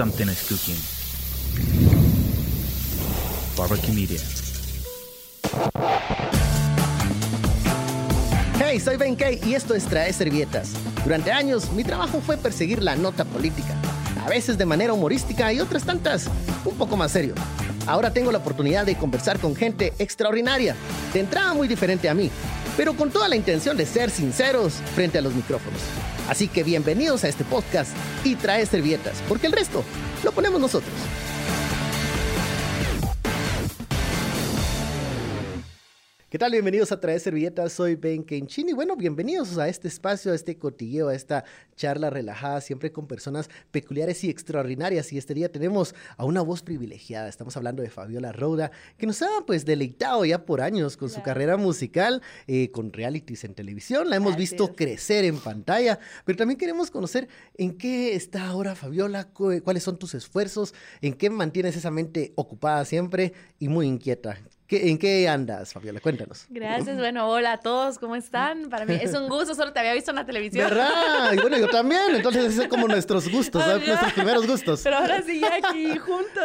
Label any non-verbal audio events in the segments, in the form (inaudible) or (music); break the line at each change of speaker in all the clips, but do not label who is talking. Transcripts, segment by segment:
something is cooking. Barbecue Media.
Hey, soy Ben Kay y esto es Trae Servietas. Durante años, mi trabajo fue perseguir la nota política, a veces de manera humorística y otras tantas un poco más serio. Ahora tengo la oportunidad de conversar con gente extraordinaria, de entrada muy diferente a mí, pero con toda la intención de ser sinceros frente a los micrófonos. Así que bienvenidos a este podcast y Trae Servietas, porque el resto lo ponemos nosotros. ¿Qué tal? Bienvenidos a Traer Servilletas, soy Ben Kenchini. Bueno, bienvenidos a este espacio, a este cotilleo, a esta charla relajada, siempre con personas peculiares y extraordinarias. Y este día tenemos a una voz privilegiada. Estamos hablando de Fabiola Rouda, que nos ha pues deleitado ya por años con su carrera musical, eh, con realities en televisión. La hemos visto crecer en pantalla, pero también queremos conocer en qué está ahora Fabiola, cuáles son tus esfuerzos, en qué mantienes esa mente ocupada siempre y muy inquieta. ¿En qué andas, Fabiola? Cuéntanos.
Gracias. Bueno, hola a todos, ¿cómo están? Para mí es un gusto, solo te había visto en la televisión.
¿Verdad? Y bueno, yo también. Entonces, esos son como (laughs) nuestros gustos, nuestros primeros gustos.
Pero ahora sí, aquí juntos.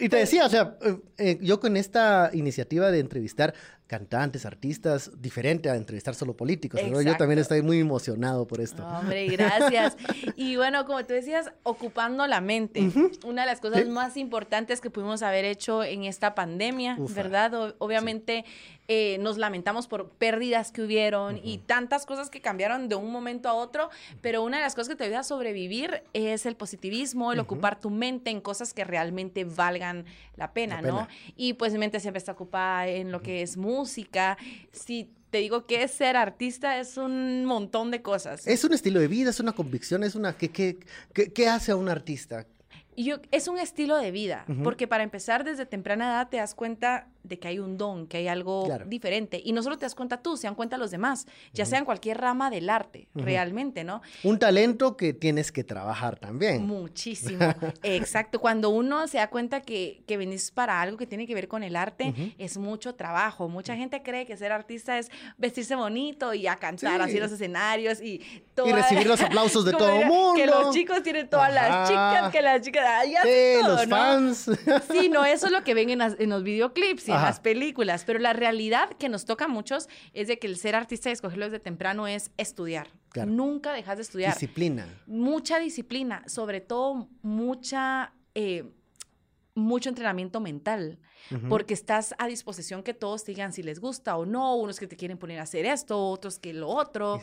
Y, te decía, o sea, eh, eh, yo con esta iniciativa de entrevistar cantantes, artistas, diferente a entrevistar solo políticos. Yo también estoy muy emocionado por esto.
Hombre, gracias. y bueno, como tú decías, ocupando la mente. Una de las cosas más importantes que pudimos haber hecho en esta pandemia, ¿verdad? obviamente eh, nos lamentamos por pérdidas que hubieron y tantas cosas que cambiaron de un momento a otro, pero una de las cosas que te ayuda a sobrevivir es el positivismo, el ocupar tu mente en cosas que realmente valgan la pena, ¿no? Y pues mi mente siempre está ocupada en lo que es música música, si te digo que ser artista es un montón de cosas.
Es un estilo de vida, es una convicción, es una... ¿Qué, qué, qué, qué hace a un artista?
Yo, es un estilo de vida, porque para empezar desde temprana edad te das cuenta de que hay un don, que hay algo diferente. Y no solo te das cuenta tú, se dan cuenta los demás, ya sea en cualquier rama del arte, realmente, ¿no?
Un talento que tienes que trabajar también.
Muchísimo, (laughs) exacto. Cuando uno se da cuenta que, que venís para algo que tiene que ver con el arte, es mucho trabajo. Mucha gente cree que ser artista es vestirse bonito y a cantar así en los escenarios y
todo. Y recibir los (laughs) aplausos de todo el mundo.
Que los chicos tienen todas las chicas, que las chicas...
sí, los fans.
Sí, no, (laughs) eso es lo que ven en, en los videoclips las películas, pero la realidad que nos toca a muchos es de que el ser artista y escogerlo desde temprano es estudiar. Nunca dejas de estudiar.
Disciplina.
Mucha disciplina, sobre todo mucha... Eh, mucho entrenamiento mental, porque estás a disposición que todos te digan si les gusta o no, unos que te quieren poner a hacer esto, otros que lo otro.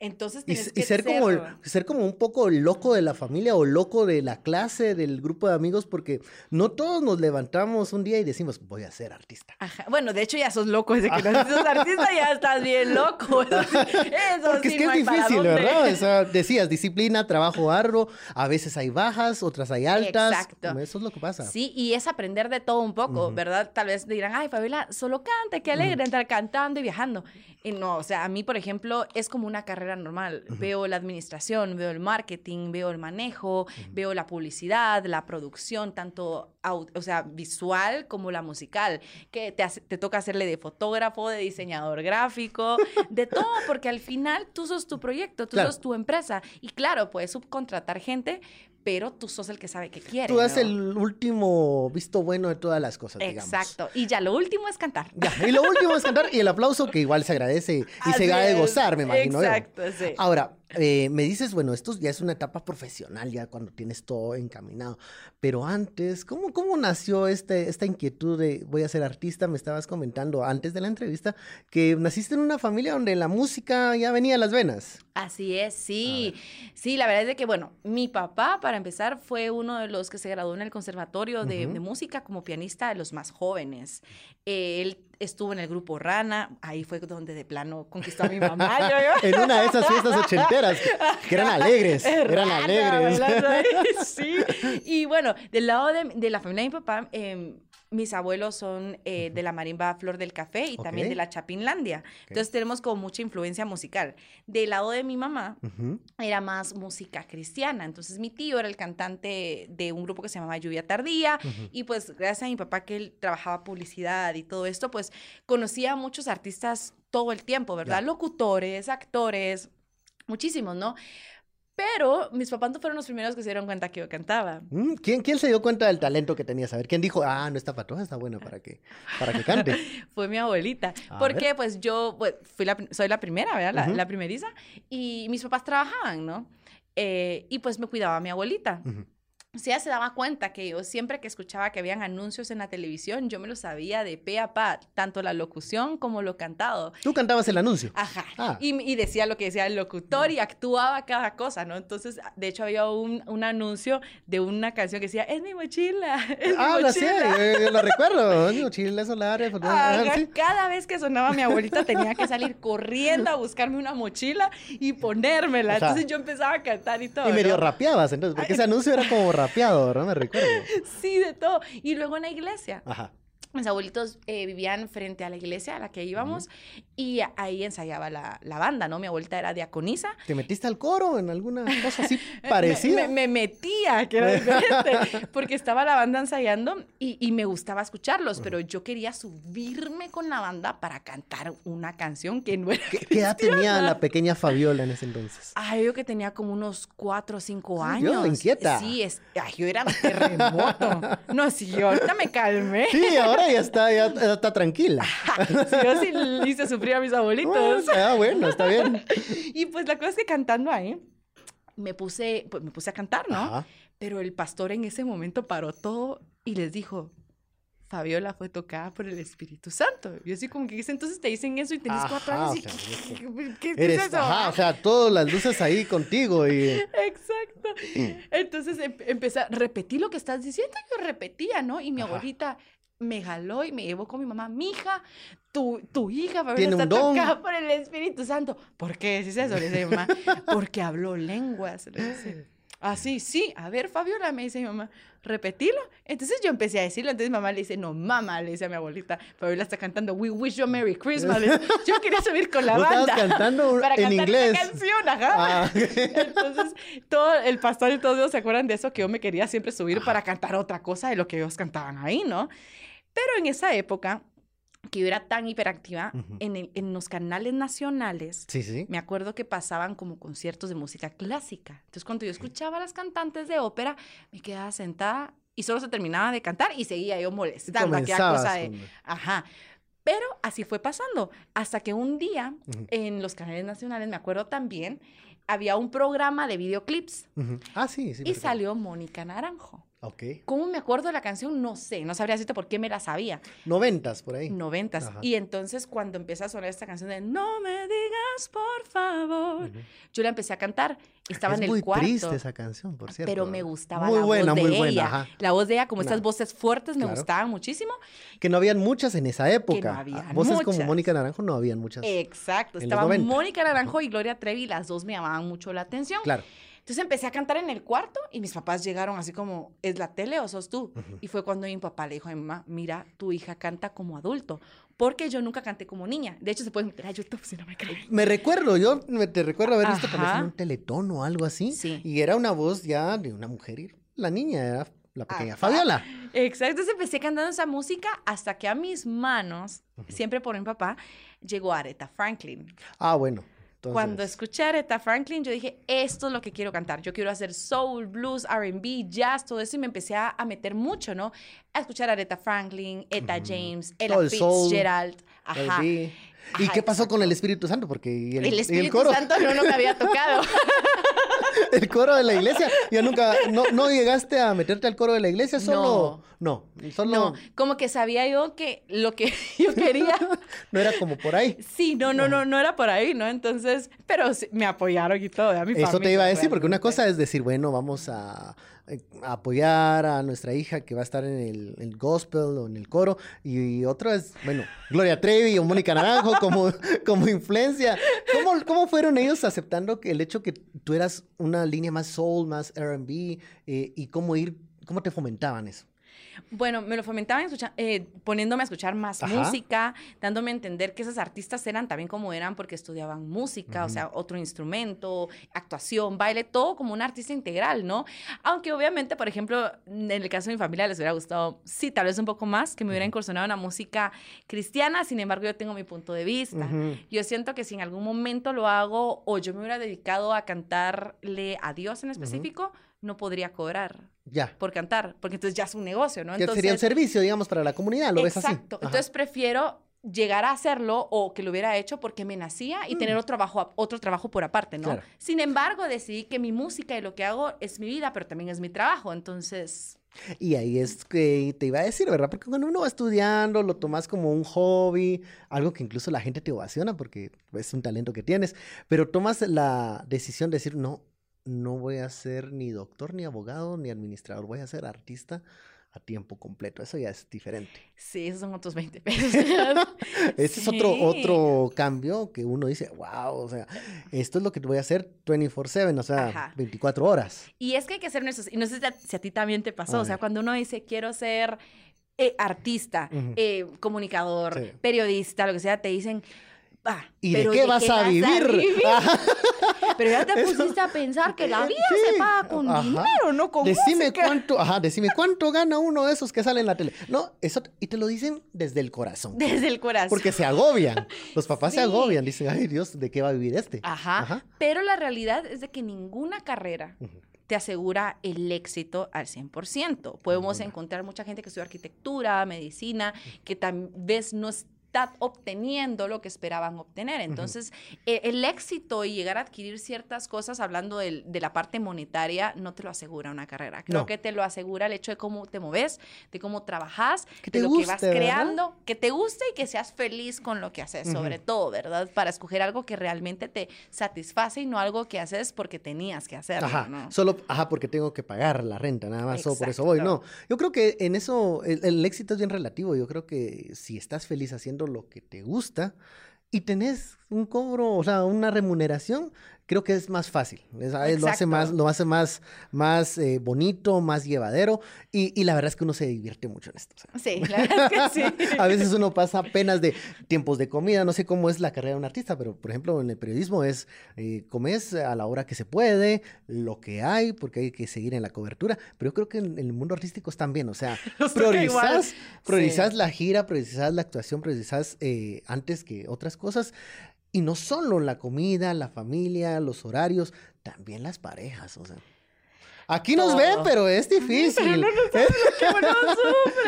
Entonces
y, ser, como ser como un poco loco de la familia o loco de la clase, del grupo de amigos, porque no todos nos levantamos un día y decimos, voy a ser artista.
Bueno, de hecho ya sos loco desde que (laughs) no sos artista, ya estás bien loco. (laughs) Eso,
porque es que es difícil, ¿verdad? O sea, (laughs) decías, disciplina, trabajo arduo, a veces hay bajas, otras hay altas. Exacto. Eso es lo que pasa.
Sí, y es aprender de todo un poco, ¿verdad? Tal vez dirán, ay, Fabiola, solo canta, qué alegre estar cantando y viajando. Y no, o sea, a mí, por ejemplo, es como una carrera normal. Veo la administración, veo el marketing, veo el manejo, veo la publicidad, la producción, tanto, o sea, visual como la musical, que te, te toca hacerle de fotógrafo, de diseñador gráfico, de todo, porque al final tú sos tu proyecto, tú sos tu empresa. Y claro, puedes subcontratar gente, pero tú sos el que sabe qué quiere.
Tú das el último visto bueno de todas las cosas, digamos.
Exacto. Y ya lo último es cantar.
Ya, y lo último es cantar y el aplauso que igual se agradece y (laughs) se va de gozar, me imagino.
Exacto, sí.
Ahora, eh, me dices, bueno, esto ya es una etapa profesional, ya cuando tienes todo encaminado. Pero antes, ¿cómo, cómo nació este, esta inquietud de voy a ser artista? Me estabas comentando antes de la entrevista que naciste en una familia donde la música ya venía a las venas.
Así es, sí. Sí, la verdad es de que, bueno, mi papá, para empezar, fue uno de los que se graduó en el conservatorio de, de música como pianista de los más jóvenes. él estuvo en el grupo Rana, ahí fue donde de plano conquistó a mi mamá. (laughs)
en una de esas fiestas ochenteras, que eran alegres, (laughs) eran alegres. (laughs)
sí, y bueno, del lado de, de la familia de mi papá, eh, mis abuelos son eh, de la marimba Flor del Café y también de la Chapinlandia. Entonces tenemos como mucha influencia musical. Del lado de mi mamá era más música cristiana. Entonces mi tío era el cantante de un grupo que se llamaba Lluvia Tardía y pues gracias a mi papá que él trabajaba publicidad y todo esto, pues conocía a muchos artistas todo el tiempo, ¿verdad? Locutores, actores, muchísimos, ¿no? Pero mis papás no fueron los primeros que se dieron cuenta que yo cantaba.
Mm, ¿Quién, ¿Quién se dio cuenta del talento que tenías? A ver, ¿quién dijo, ah, no, esta patoja está buena para que, para que cante? (laughs)
Fue mi abuelita.
A
Porque
ver.
pues yo pues, fui la, soy la primera, ¿verdad? La, la primeriza. Y mis papás trabajaban, ¿no? Eh, y pues me cuidaba mi abuelita. O sea, ella se daba cuenta que yo siempre que escuchaba que habían anuncios en la televisión, yo me lo sabía de pe a pa, tanto la locución como lo cantado.
Tú cantabas el anuncio.
Ajá.
Ah.
Y, y decía lo que decía el locutor y actuaba cada cosa, ¿no? Entonces, de hecho, había un, un anuncio de una canción que decía, es mi mochila, es
Ah,
mi mochila.
eh, yo lo recuerdo. Digo, Chiles solares. pues, ah,
Ajá,
sí.
Cada vez que sonaba mi abuelita tenía que salir corriendo a buscarme una mochila y ponérmela.
O sea,
Entonces yo empezaba a cantar y todo.
Y medio
¿no?
rapeabas, entonces, porque ese anuncio era como rapeado, ¿no? Me recuerdo. (laughs)
Sí, de todo. Y luego en la iglesia.
Ajá.
Mis abuelitos eh, vivían frente a la iglesia a la que íbamos y ahí ensayaba la, la banda, ¿no? Mi abuelita era diaconisa.
¿Te metiste al coro en alguna cosa así (laughs) parecida?
Me, me metía, que era (laughs) diferente, porque estaba la banda ensayando y, y me gustaba escucharlos, pero yo quería subirme con la banda para cantar una canción que no era
¿Qué, qué edad tenía la pequeña Fabiola en ese entonces?
Ay, yo que tenía como unos cuatro o cinco
Ay, yo,
años.
inquieta.
Sí, es, ay, yo era terremoto. No, sí, yo ahorita me calmé.
Sí, ahora ya está, ya, ya está tranquila. (laughs)
Sí, yo sí le hice sufrir a mis abuelitos.
Ah, bueno, está bien. (laughs)
Y pues la cosa es que cantando ahí, me puse, pues me puse a cantar, ¿no?
Ajá.
Pero el pastor en ese momento paró todo y les dijo, Fabiola fue tocada por el Espíritu Santo. Yo así como que dice, entonces te dicen eso y tenés cuatro
Ajá,
años y
o sea,
¿qué, qué- qué-
Eres,
es eso?
ajá, o sea, todas las luces ahí contigo y...
Exacto. (clears throat) Entonces em- empecé a repetir lo que estás diciendo. Yo repetía, ¿no? Y mi
Ajá.
abuelita me jaló y me llevó con mi mamá. Mija, tu, tu hija
Tiene un don".
tocada por el Espíritu Santo. ¿Por qué decís eso? Le dice mi mamá. Porque habló lenguas. Le dice. Así, sí. A ver, Fabiola, me dice mi mamá, repetilo. Entonces yo empecé a decirlo. Entonces mi mamá le dice, no, mamá, le dice a mi abuelita. Fabiola está cantando We Wish You a Merry Christmas. Dice, yo quería subir con la banda.
cantando
para
en
cantar
inglés.
Canción, ajá.
Ah,
Entonces, todo el pastor y todos ellos se acuerdan de eso, que yo me quería siempre subir para cantar otra cosa de lo que ellos cantaban ahí, ¿no? Pero en esa época, que yo era tan hiperactiva, en, el- en los canales nacionales,
sí, sí.
me acuerdo que pasaban como conciertos de música clásica. Entonces, cuando yo escuchaba a las cantantes de ópera, me quedaba sentada y solo se terminaba de cantar y seguía yo molestando. aquella cosa de, Ajá. Pero así fue pasando. Hasta que un día, en los canales nacionales, me acuerdo también, había un programa de videoclips.
Ah, sí, sí.
y salió Mónica Naranjo.
Ok.
¿Cómo me acuerdo de la canción? No sé, no sabría decirte por qué me la sabía.
Noventas, por ahí.
Noventas.
Ajá.
Y entonces cuando empieza a sonar esta canción de No me digas por favor, yo la empecé a cantar. Estaba
es
en el
muy
cuarto.
triste esa canción, por cierto.
Pero me gustaba
Muy
la
buena,
voz de
muy buena,
ella.
ajá.
La voz de ella, como estas
Una-
voces fuertes, me
claro.
gustaban muchísimo.
Que no habían muchas en esa época.
habían
Ah, Voces como. Mónica Naranjo no habían muchas.
Exacto.
En los
Estaba
90.
Mónica Naranjo y Gloria Trevi, las dos me llamaban mucho la atención.
Claro.
Entonces empecé a cantar en el cuarto y mis papás llegaron así como, ¿es la tele o sos tú? Y fue cuando mi papá le dijo a mi mamá, mira, tu hija canta como adulto, porque yo nunca canté como niña. De hecho, se pueden meter a YouTube si no me creen.
Me recuerdo, yo me, te recuerdo haber visto tal en un teletón o algo así.
Sí.
Y era una voz ya de una mujer. y La niña era la pequeña
Ajá.
Fabiola.
Exacto, entonces empecé cantando esa música hasta que a mis manos, siempre por mi papá, llegó Aretha Franklin.
Ah, bueno. Entonces,
Cuando escuché a Aretha Franklin, yo dije, esto es lo que quiero cantar. Yo quiero hacer soul, blues, R&B, jazz, todo eso. Y me empecé a, a meter mucho, ¿no? A escuchar a Aretha Franklin, Etta James, Ella
el soul,
Fitzgerald. Ajá.
R&B. ¿Y
Ajá,
qué pasó con el. Espíritu Santo? Porque el,
El
y el
Espíritu
coro,
Santo no, no me había tocado. (laughs) (laughs)
el coro de la iglesia, ya nunca, no, no llegaste a meterte al coro de la iglesia, solo, no, solo,
No,
no,
como que sabía yo que lo que (laughs) yo quería, (laughs)
era como por ahí.
sí, no, no, no, no era por ahí, ¿no? Entonces, pero sí, me apoyaron y todo, a mi
Eso te iba a decir, porque una cosa es decir, bueno, vamos a, eh, a apoyar a nuestra hija que va a estar en el, el gospel o en el coro, y, otra es, bueno, Gloria Trevi o Mónica Naranjo como, como influencia. ¿Cómo, ¿Cómo fueron ellos aceptando que el hecho que tú eras una línea más soul, más R&B, eh, y cómo ir, cómo te fomentaban eso?
Bueno, me lo fomentaban eh, poniéndome a escuchar más música, dándome a entender que esos artistas eran también como eran porque estudiaban música, o sea, otro instrumento, actuación, baile, todo como un artista integral, ¿no? Aunque obviamente, por ejemplo, en el caso de mi familia les hubiera gustado, sí, tal vez un poco más, que me hubiera incursionado en la música cristiana, sin embargo, yo tengo mi punto de vista. Yo siento que si en algún momento lo hago o yo me hubiera dedicado a cantarle a Dios en específico, no podría cobrar.
Ya.
Por cantar, porque entonces ya es un negocio, ¿no?
Entonces, sería un servicio, digamos, para la comunidad, ¿lo ves así?
Exacto. Entonces prefiero llegar a hacerlo o que lo hubiera hecho porque me nacía y tener mm. otro trabajo, otro trabajo por aparte, ¿no? Sin embargo, decidí que mi música y lo que hago es mi vida, pero también es mi trabajo, entonces...
Y ahí es que te iba a decir, ¿verdad? Porque cuando uno va estudiando, lo tomas como un hobby, algo que incluso la gente te ovaciona porque es un talento que tienes, pero tomas la decisión de decir, no, no voy a ser ni doctor, ni abogado, ni administrador, voy a ser artista a tiempo completo. Eso ya es diferente.
Sí, esos son otros 20 (laughs) pesos.
Ese es otro, otro cambio que uno dice, wow, o sea, esto es lo que voy a hacer 24/7, o sea, 24 horas.
Y es que hay que ser honestos, y no sé si a, ti también te pasó, o sea, cuando uno dice, quiero ser eh, artista, eh, comunicador, periodista, lo que sea, te dicen, ah,
¿y de qué, vas, a, vivir? (laughs)
Pero ya te pusiste a pensar que la vida se paga con dinero, no con
decime cuánto, ajá, decime cuánto gana uno de esos que sale en la tele. No, eso y te lo dicen desde el corazón.
Desde el corazón.
Porque se agobian. Los papás se agobian, dicen, "Ay, Dios, ¿de qué va a vivir este?"
Ajá. Pero la realidad es de que ninguna carrera te asegura el éxito al 100%. Podemos encontrar mucha gente que estudia arquitectura, medicina, que tal vez no es obteniendo lo que esperaban obtener. Entonces, e, el, éxito y llegar a adquirir ciertas cosas, hablando de, la parte monetaria, no te lo asegura una carrera. Creo que te lo asegura el hecho de cómo te moves, de cómo trabajas, de lo que vas creando, que te guste y que seas feliz con lo que haces, sobre todo, ¿verdad? Para escoger algo que realmente te satisface y no algo que haces porque tenías que hacerlo.
Ajá, solo, ajá, porque tengo que pagar la renta, nada más, o por eso voy. No, yo creo que en eso el éxito es bien relativo. Yo creo que si estás feliz haciendo lo que te gusta y tenés un cobro, o sea, una remuneración, creo que es más fácil. lo hace más, lo hace más, más eh, bonito, más llevadero. Y, la verdad es que uno se divierte mucho en esto.
Sí, la verdad es que sí. (laughs)
a veces uno pasa apenas de tiempos de comida. No sé cómo es la carrera de un artista, pero por ejemplo en el periodismo es eh, comes a la hora que se puede, lo que hay, porque hay que seguir en la cobertura. Pero yo creo que en, el mundo artístico es también. O sea, (laughs) priorizas, priorizas la gira, priorizas la actuación, priorizas eh, antes que otras cosas. Y no solo la comida, la familia, los horarios, también las parejas, o sea. Aquí nos ven, pero es difícil.
no,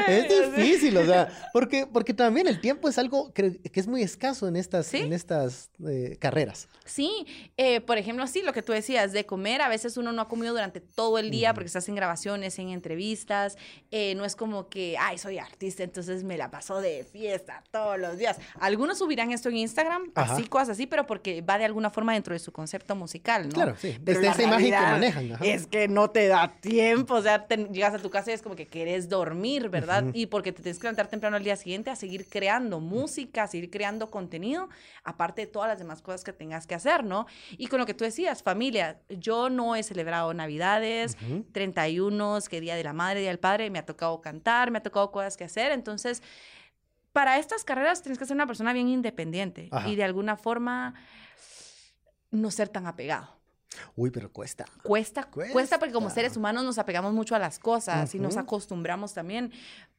es difícil, o sea, porque, porque también el tiempo es algo que, es muy escaso en estas, en estas eh, carreras.
Sí, eh, por ejemplo, sí, lo que tú decías, de comer, a veces uno no ha comido durante todo el día porque estás en grabaciones, en entrevistas, eh, no es como que, ay, soy artista, entonces me la paso de fiesta todos los días. Algunos subirán esto en Instagram, así, cosas así, pero porque va de alguna forma dentro de su concepto musical, ¿no?
Claro, sí, desde esa imagen que manejan.
Es que no te da tiempo, o sea, llegas a tu casa y es como que quieres dormir, ¿verdad? Y porque te tienes que levantar temprano al día siguiente a seguir creando música, a seguir creando contenido, aparte de todas las demás cosas que tengas que hacer, ¿no? Y con lo que tú decías, familia, yo no he celebrado Navidades, 31, que Día de la Madre, Día del Padre, me ha tocado cantar, me ha tocado cosas que hacer, entonces para estas carreras tienes que ser una persona bien independiente y de alguna forma no ser tan apegado.
Uy, pero cuesta.
cuesta. Cuesta, porque como seres humanos nos apegamos mucho a las cosas y nos acostumbramos también.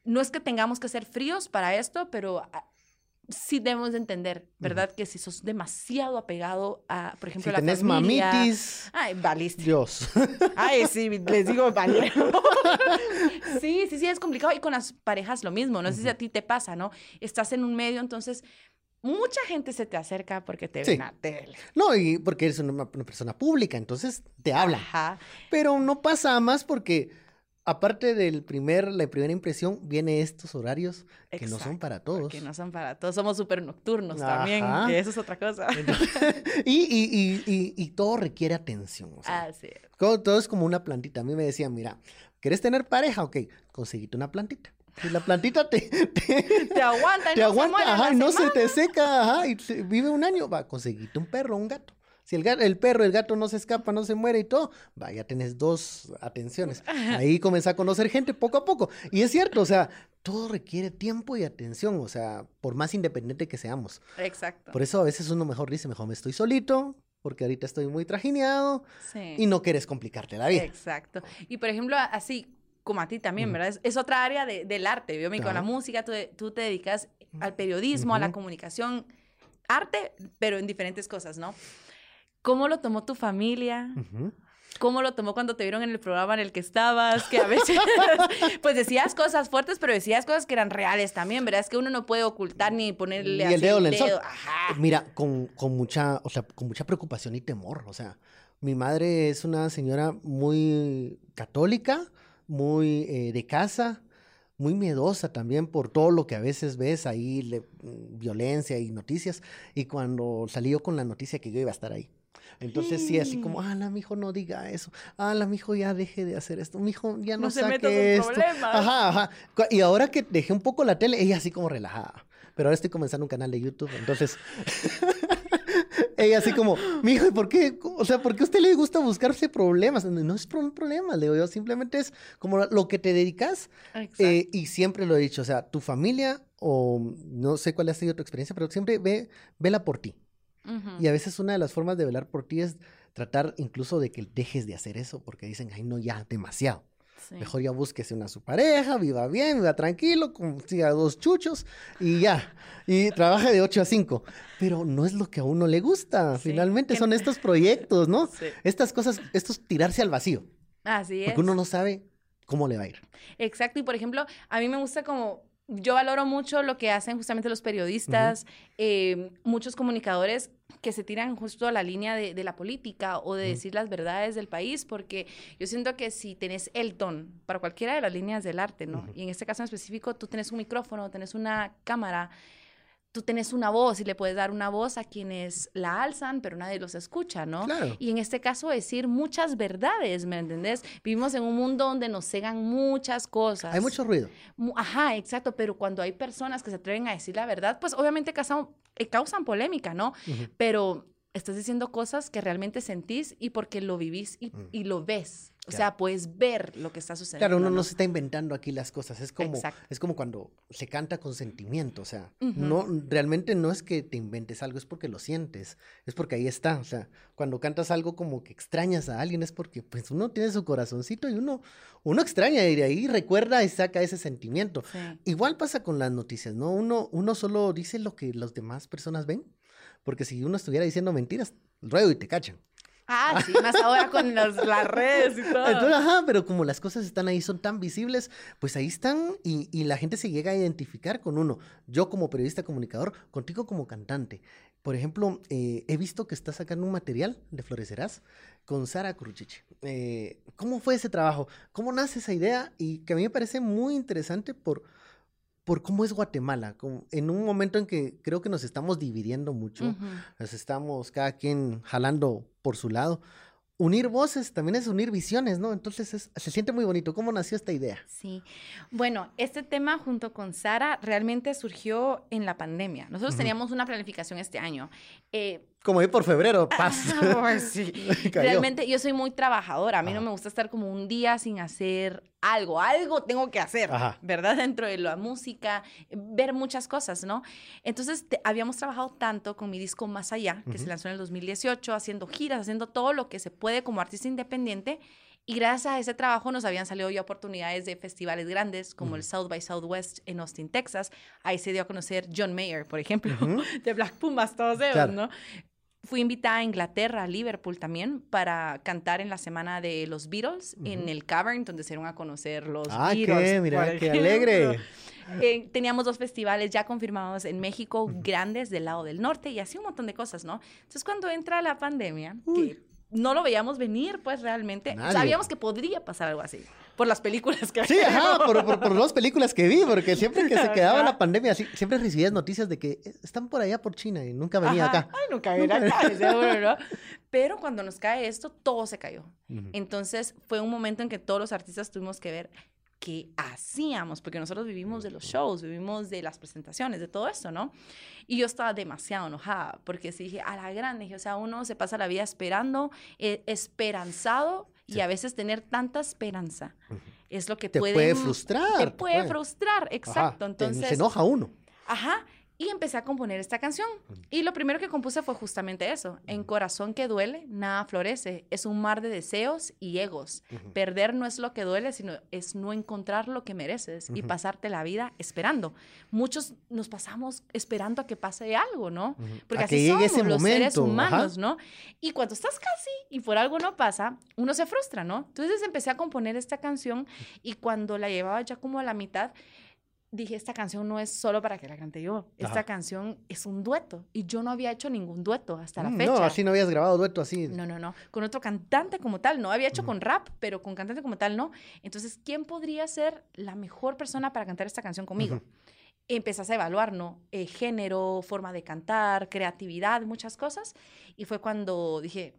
No es que tengamos que ser fríos para esto, pero ah, sí debemos de entender, ¿verdad? Que si sos demasiado apegado a, por ejemplo, si la tenés mamitis. Ay, valiste.
Dios. (laughs)
Ay, sí, les digo, vale. (laughs) sí, sí, sí, es complicado. Y con las parejas lo mismo. No sé si a ti te pasa, ¿no? Estás en un medio, entonces mucha gente se te acerca porque te ven a tele.
No, y porque eres una, persona pública, entonces te habla. Ajá. Pero no pasa más porque aparte del primer, la primera impresión, viene estos horarios que no son para todos.
Que no son para todos. Somos súper nocturnos también, que eso es otra cosa. (laughs)
y, y, y, y, todo requiere atención. O sea,
Así
Todo es como una plantita. A mí me decían, mira, ¿quieres tener pareja? Ok, conseguite una plantita. Y la plantita te,
te, aguanta,
te
no
aguanta,
se
ajá, y no se te seca, ajá, y vive un año, va, conseguirte un perro, un gato. Si el, el perro, el gato no se escapa, no se muere y todo, va, ya tenés dos atenciones. (laughs) Ahí comenzás a conocer gente poco a poco. Y es cierto, o sea, todo requiere tiempo y atención, o sea, por más independiente que seamos.
Exacto.
Por eso a veces uno mejor dice, mejor me estoy solito, porque ahorita estoy muy trajineado y no quieres complicarte la vida.
Exacto. Y por ejemplo, así como a ti también, ¿verdad? Es, otra área del arte, me con la música, tú, te dedicas al periodismo, a la comunicación, arte, pero en diferentes cosas, ¿no? ¿Cómo lo tomó tu familia? ¿Cómo lo tomó cuando te vieron en el programa en el que estabas? Que a veces, (laughs) pues decías cosas fuertes, pero decías cosas que eran reales también, ¿verdad? Es que uno no puede ocultar ni ponerle
el dedo en el sol. Mira, con, con, mucha, o sea, con mucha preocupación y temor. O sea, mi madre es una señora muy católica, muy eh, de casa, muy miedosa también por todo lo que a veces ves ahí, mm, violencia y noticias. Y cuando salí yo con la noticia que yo iba a estar ahí. Entonces sí, así como, ala, mi hijo no diga eso, ala, mi hijo ya deje de hacer esto, mi hijo ya no, no saque esto. Problemas. Ajá, ajá. Y ahora que dejé un poco la tele, ella así como relajada. Pero ahora estoy comenzando un canal de YouTube, entonces (laughs) ella así como, mi hijo, ¿y por qué? O sea, ¿por qué a usted le gusta buscarse problemas? No es un problema, le digo yo, simplemente es como lo que te dedicas. Eh, y siempre lo he dicho, o sea, tu familia o no sé cuál ha sido tu experiencia, pero siempre ve, vela por ti. Y a veces una de las formas de velar por ti es tratar incluso de que dejes de hacer eso, porque dicen, ay, no, ya, demasiado. Mejor ya búsquese una su pareja, viva bien, viva tranquilo, consiga dos chuchos y ya. Y trabaja de 8 a 5. Pero no es lo que a uno le gusta. Finalmente son (laughs) estos proyectos, ¿no? Estas cosas, estos tirarse al vacío.
Así es.
Porque uno no sabe cómo le va a ir.
Exacto. Y por ejemplo, a mí me gusta como yo valoro mucho lo que hacen justamente los periodistas, eh, muchos comunicadores que se tiran justo a la línea de, la política o de decir las verdades del país, porque yo siento que si tenés el ton para cualquiera de las líneas del arte, ¿no? Y en este caso en específico, tú tenés un micrófono, tenés una cámara, tú tenés una voz y le puedes dar una voz a quienes la alzan, pero nadie los escucha, ¿no? Y en este caso decir muchas verdades, ¿me entendés? Vivimos en un mundo donde nos cegan muchas cosas.
Hay mucho ruido.
Ajá, exacto, pero cuando hay personas que se atreven a decir la verdad, pues obviamente causan, eh, causan polémica, ¿no? Pero estás diciendo cosas que realmente sentís y porque lo vivís y, y lo ves. O sea, puedes ver lo que está sucediendo.
Claro, uno ¿no? se está inventando aquí las cosas. Es como, es como cuando se canta con sentimiento. O sea, no, realmente no es que te inventes algo, es porque lo sientes. Es porque ahí está. O sea, cuando cantas algo como que extrañas a alguien, es porque pues uno tiene su corazoncito y uno, uno extraña y de ahí recuerda y saca ese sentimiento. Igual pasa con las noticias, ¿no? Uno, uno solo dice lo que las demás personas ven. Porque si uno estuviera diciendo mentiras, ruego y te cachan.
Ah, sí, más ahora con las redes y todo.
Entonces, ajá, pero como las cosas están ahí, son tan visibles, pues ahí están y, y, la gente se llega a identificar con uno. Yo como periodista comunicador, contigo como cantante. Por ejemplo, eh, he visto que estás sacando un material de Florecerás con Sara Cruchiche. Eh, ¿Cómo fue ese trabajo? ¿Cómo nace esa idea? Y que a mí me parece muy interesante por por cómo es Guatemala, en un momento en que creo que nos estamos dividiendo mucho, nos estamos cada quien jalando por su lado. Unir voces también es unir visiones, ¿no? Entonces se siente muy bonito. ¿Cómo nació esta idea?
Sí. Bueno, este tema junto con Sara realmente surgió en la pandemia. Nosotros teníamos una planificación este año.
Eh, como ir por febrero, (laughs) paz.
pues sí. (laughs) Realmente yo soy muy trabajadora. A mí no me gusta estar como un día sin hacer algo. Algo tengo que hacer, ¿verdad? Dentro de la música, ver muchas cosas, ¿no? Entonces habíamos trabajado tanto con mi disco Más Allá, que se lanzó en el 2018, haciendo giras, haciendo todo lo que se puede como artista independiente. Y gracias a ese trabajo nos habían salido ya oportunidades de festivales grandes como el South by Southwest en Austin, Texas. Ahí se dio a conocer John Mayer, por ejemplo, (laughs) de Black Pumas, todos ellos, ¿no? Fui invitada a Inglaterra, a Liverpool también, para cantar en la semana de los Beatles, en el Cavern, donde se dieron a conocer los ah, Beatles.
Qué, mira, qué alegre.
Eh, teníamos dos festivales ya confirmados en México, grandes del lado del norte, y así un montón de cosas, ¿no? Entonces, cuando entra la pandemia, que no lo veíamos venir, pues realmente. Sabíamos que podría pasar algo así. Por las películas que
Sí, ajá, por, por, las películas que vi, porque siempre que se (laughs) quedaba la pandemia, siempre recibías noticias de que están por allá por China y nunca venía acá.
Ay, nunca venía acá, seguro, ¿no? (laughs) Pero cuando nos cae esto, todo se cayó. Entonces fue un momento en que todos los artistas tuvimos que ver que hacíamos, porque nosotros vivimos de los shows, vivimos de las presentaciones, de todo esto, ¿no? Y yo estaba demasiado enojada, porque si dije, a la grande, dije, o sea, uno se pasa la vida esperando, eh, esperanzado, y a veces tener tanta esperanza es lo que
te puede, frustrar.
Te puede, frustrar, exacto. Entonces,
se enoja uno.
Ajá. Y empecé a componer esta canción. Y lo primero que compuse fue justamente eso. En corazón que duele, nada florece. Es un mar de deseos y egos. Perder no es lo que duele, sino es no encontrar lo que mereces y pasarte la vida esperando. Muchos nos pasamos esperando a que pase algo, ¿no? Porque así somos los seres humanos, ¿no? Y cuando estás casi y por algo no pasa, uno se frustra, ¿no? Entonces empecé a componer esta canción y cuando la llevaba ya como a la mitad, dije, esta canción no es solo para que la cante yo, esta canción es un dueto y yo no había hecho ningún dueto hasta la mm, fecha.
No, así no habías grabado dueto así.
No, no, no, con otro cantante como tal, no había hecho con rap, pero con cantante como tal no. Entonces, ¿quién podría ser la mejor persona para cantar esta canción conmigo? Empezás a evaluar, ¿no? Eh, género, forma de cantar, creatividad, muchas cosas. Y fue cuando dije,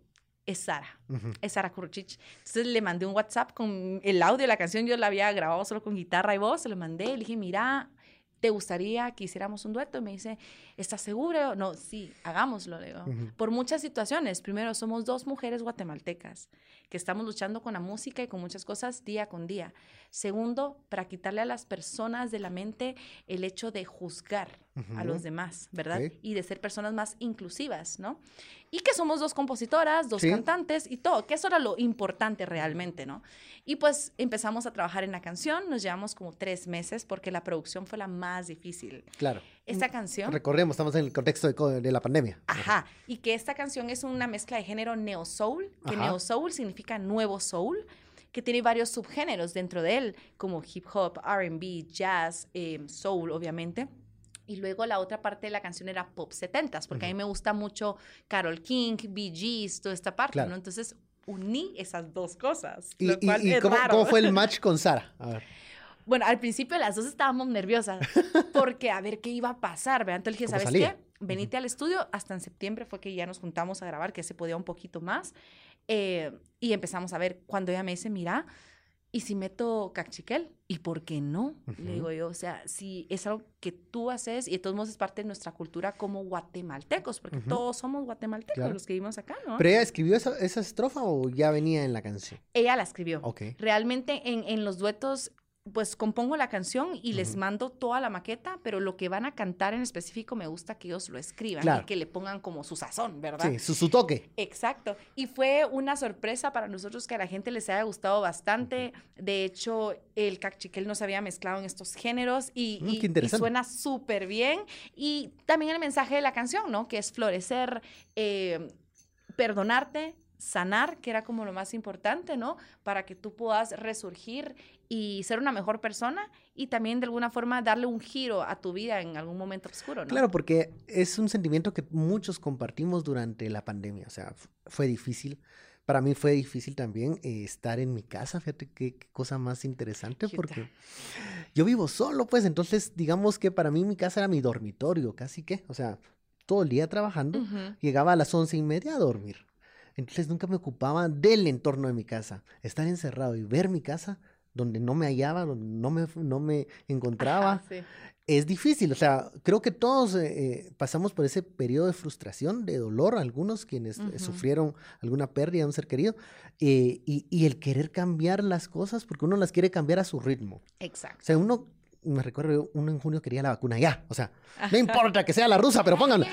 es Sara, es Sara Kuruchich. Entonces le mandé un WhatsApp con el audio de la canción, yo la había grabado solo con guitarra y voz, se lo mandé, le dije, mira, ¿te gustaría que hiciéramos un dueto? Y me dice, ¿estás seguro? No, sí, hagámoslo, le digo. Por muchas situaciones. Primero, somos dos mujeres guatemaltecas que estamos luchando con la música y con muchas cosas día con día. Segundo, para quitarle a las personas de la mente el hecho de juzgar a los demás, ¿verdad? Y de ser personas más inclusivas, ¿no? Y que somos dos compositoras, dos cantantes y todo, que eso era lo importante realmente, ¿no? Y pues empezamos a trabajar en la canción, nos llevamos como tres meses porque la producción fue la más difícil.
Claro.
Esta canción...
Recorremos, estamos en el contexto de, la pandemia.
Ajá, y que esta canción es una mezcla de género neo soul, que neo soul significa nuevo soul que tiene varios subgéneros dentro de él, como hip hop, RB, jazz, em, soul, obviamente. Y luego la otra parte de la canción era pop 70s, porque a mí me gusta mucho Carol King, Bee Gees, toda esta parte, ¿no? Entonces uní esas dos cosas.
¿Y, cómo, fue el (laughs) match con Sara?
Bueno, al principio las dos estábamos nerviosas (laughs) porque a ver qué iba a pasar, ¿verdad? Entonces dije, ¿sabes qué? Venite al estudio, hasta en septiembre fue que ya nos juntamos a grabar, que se podía un poquito más. Eh, y empezamos a ver, cuando ella me dice, mira, ¿y si meto cachiquel? ¿Y por qué no? Le digo yo, o sea, si es algo que tú haces y de todos modos es parte de nuestra cultura como guatemaltecos, porque todos somos guatemaltecos los que vivimos acá, ¿no?
¿Pero ella escribió esa, esa, estrofa o ya venía en la canción?
Ella la escribió. Ok. Realmente en, en los duetos pues compongo la canción y les mando toda la maqueta, pero lo que van a cantar en específico me gusta que ellos lo escriban y que le pongan como su sazón, ¿verdad?
Sí, su, toque.
Exacto. Y fue una sorpresa para nosotros que a la gente les haya gustado bastante. De hecho, el cachiquel nos había mezclado en estos géneros y, mm, suena súper bien. Y también el mensaje de la canción, ¿no? Que es florecer, eh, perdonarte, sanar, que era como lo más importante, ¿no? Para que tú puedas resurgir y ser una mejor persona y también de alguna forma darle un giro a tu vida en algún momento oscuro, ¿no?
Claro, porque es un sentimiento que muchos compartimos durante la pandemia, o sea, fue difícil. Para mí fue difícil también eh, estar en mi casa, fíjate qué, cosa más interesante, porque yo vivo solo, pues entonces digamos que para mí mi casa era mi dormitorio, casi que, o sea, todo el día trabajando, llegaba a las once y media a dormir. Entonces nunca me ocupaba del entorno de mi casa. Estar encerrado y ver mi casa donde no me hallaba, donde no me, no me encontraba. Es difícil, o sea, creo que todos eh, eh, pasamos por ese periodo de frustración, de dolor, algunos quienes eh, sufrieron alguna pérdida de un ser querido, y, y, el querer cambiar las cosas, porque uno las quiere cambiar a su ritmo.
Exacto.
O sea, uno, me recuerdo, uno en junio quería la vacuna ya, o sea, no (laughs) importa que sea la rusa, pero pónganla.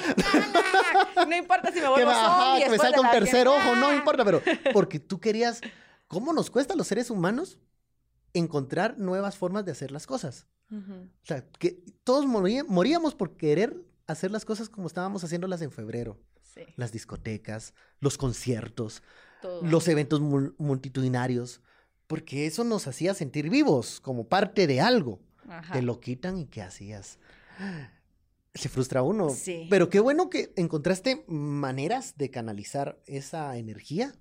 No importa si me vuelvo zombie.
Que me salga un tercer ojo, no importa, pero porque tú querías, ¿cómo nos cuesta a los seres humanos encontrar nuevas formas de hacer las cosas. O sea, que todos moríamos por querer hacer las cosas como estábamos haciéndolas en febrero. Las discotecas, los conciertos, los eventos multitudinarios, porque eso nos hacía sentir vivos, como parte de algo. Te lo quitan y ¿qué hacías? Se frustra uno. Sí. Pero qué bueno que encontraste maneras de canalizar esa energía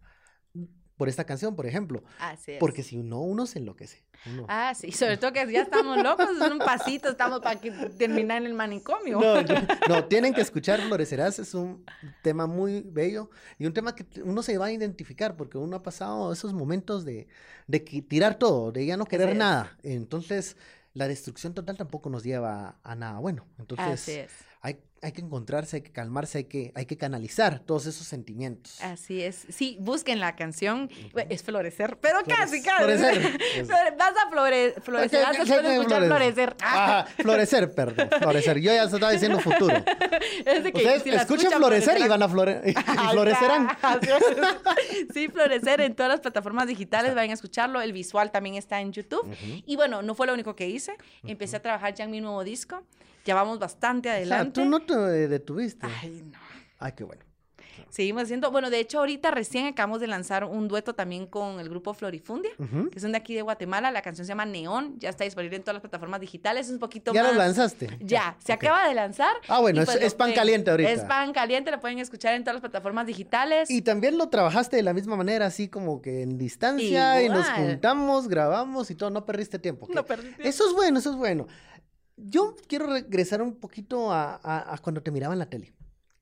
por esta canción, por ejemplo.
Así es.
Porque si no, uno se enloquece. Uno-
Ah, sí, sobre todo que ya estamos locos, en un pasito estamos para que terminar en el manicomio.
No, yo- (laughs) no, tienen que escuchar Florecerás, es un tema muy bello y un tema que uno se va a identificar porque uno ha pasado esos momentos de, de tirar todo, de ya no querer
es.
nada. Entonces, la destrucción total tampoco nos lleva a nada bueno.
Así
Entonces,
es.
Hay, hay que encontrarse, hay que calmarse, hay que, hay que canalizar todos esos sentimientos.
Así es. Sí, busquen la canción. Bueno, Es florecer, pero casi, casi.
florecer. (laughs)
Flore- Vas a flore- florecer
¿Qué-
después
qué-
de
qué
escuchar florecer.
Ah, (laughs) florecer, perdón, florecer. Yo ya estaba diciendo futuro. (laughs)
Es de que
Ustedes
si
escuchen florecer y van a flore- y florecerán.
Sí, florecer en todas las plataformas digitales, vayan a escucharlo. El visual también está en YouTube. Y bueno, no fue lo único que hice. Empecé a trabajar ya en mi nuevo disco. Ya vamos bastante
O sea,
adelante.
tú no te detuviste.
Ay, no.
Ay, qué bueno.
Seguimos haciendo, bueno, de hecho ahorita recién acabamos de lanzar un dueto también con el grupo Florifundia,
Ujú.
que son de aquí de Guatemala. La canción se llama Neón, ya está disponible en todas las plataformas digitales, es un poquito
¿Ya
más...
lo lanzaste?
Ya, se
Ok.
acaba de lanzar.
Ah, bueno, es-
pues
es
lo
pan caliente ahorita.
Es pan caliente, lo pueden escuchar en todas las plataformas digitales.
Y también lo trabajaste de la misma manera, así como que en distancia, y nos
Igual.
juntamos, grabamos y todo, no perdiste tiempo.
No tiempo.
Eso es bueno, eso es bueno. Yo quiero regresar un poquito a, a- a cuando te miraba en la tele.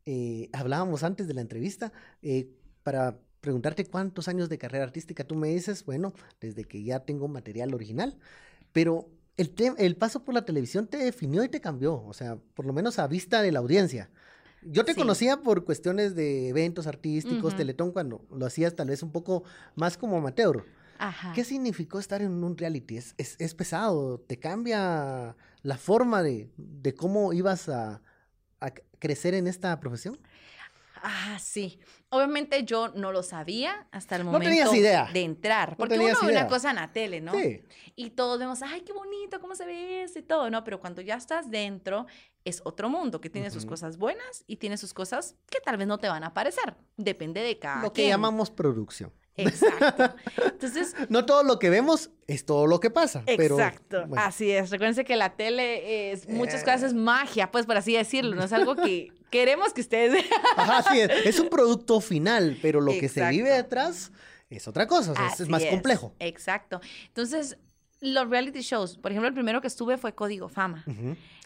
Eh, hablábamos antes de la entrevista eh, para preguntarte cuántos años de carrera artística tú me dices, bueno, desde que ya tengo material original, pero el, el paso por la televisión te definió y te cambió, o sea, por lo menos a vista de la audiencia. Yo te
Sí.
conocía por cuestiones de eventos artísticos,
Ujú.
Teletón, cuando lo hacías tal vez un poco más como amateur.
Ajá.
¿Qué significó estar en un reality? ¿Es, es, es pesado? ¿Te cambia la forma de, de cómo ibas a, crecer en esta profesión?
Ah, sí. Obviamente yo no lo sabía hasta el
No
momento
tenías idea.
de entrar. Porque uno ve una cosa en la tele, ¿no?
Sí.
Y todos vemos, ay, qué bonito, cómo se ve eso y todo, ¿no? Pero cuando ya estás dentro, es otro mundo que tiene sus cosas buenas y tiene sus cosas que tal vez no te van a parecer. Depende de cada
Lo que
quien.
llamamos producción.
Exacto. (laughs) Entonces,
No todo lo que vemos es todo lo que pasa. Pero,
exacto.
bueno,
Así es. Recuérdense que la tele es muchas
Eh.
cosas es magia, pues por así decirlo. No es algo que (laughs) queremos que ustedes vean.
Ajá, sí, es, es un producto final, pero lo que se vive detrás es otra cosa, o sea, es- es
Así
más complejo.
Exacto. Entonces, los reality shows, por ejemplo, el primero que estuve fue Código Fama.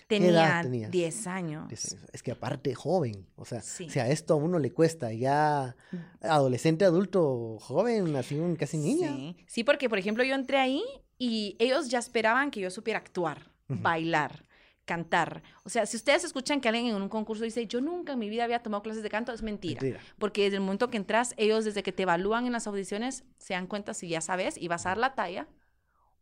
Tenía
tenías?
10 años.
Es, es que aparte joven, o sea,
Sí.
si a esto a uno le cuesta ya adolescente, adulto, joven, así un casi niña.
Sí. Sí, porque, por ejemplo, yo entré ahí y ellos ya esperaban que yo supiera actuar, bailar, cantar. O sea, si ustedes escuchan que alguien en un concurso dice, yo nunca en mi vida había tomado clases de canto, es mentira.
Mentira.
Porque desde el momento que entras, ellos desde que te evalúan en las audiciones, se dan cuenta si ya sabes y vas a dar la talla.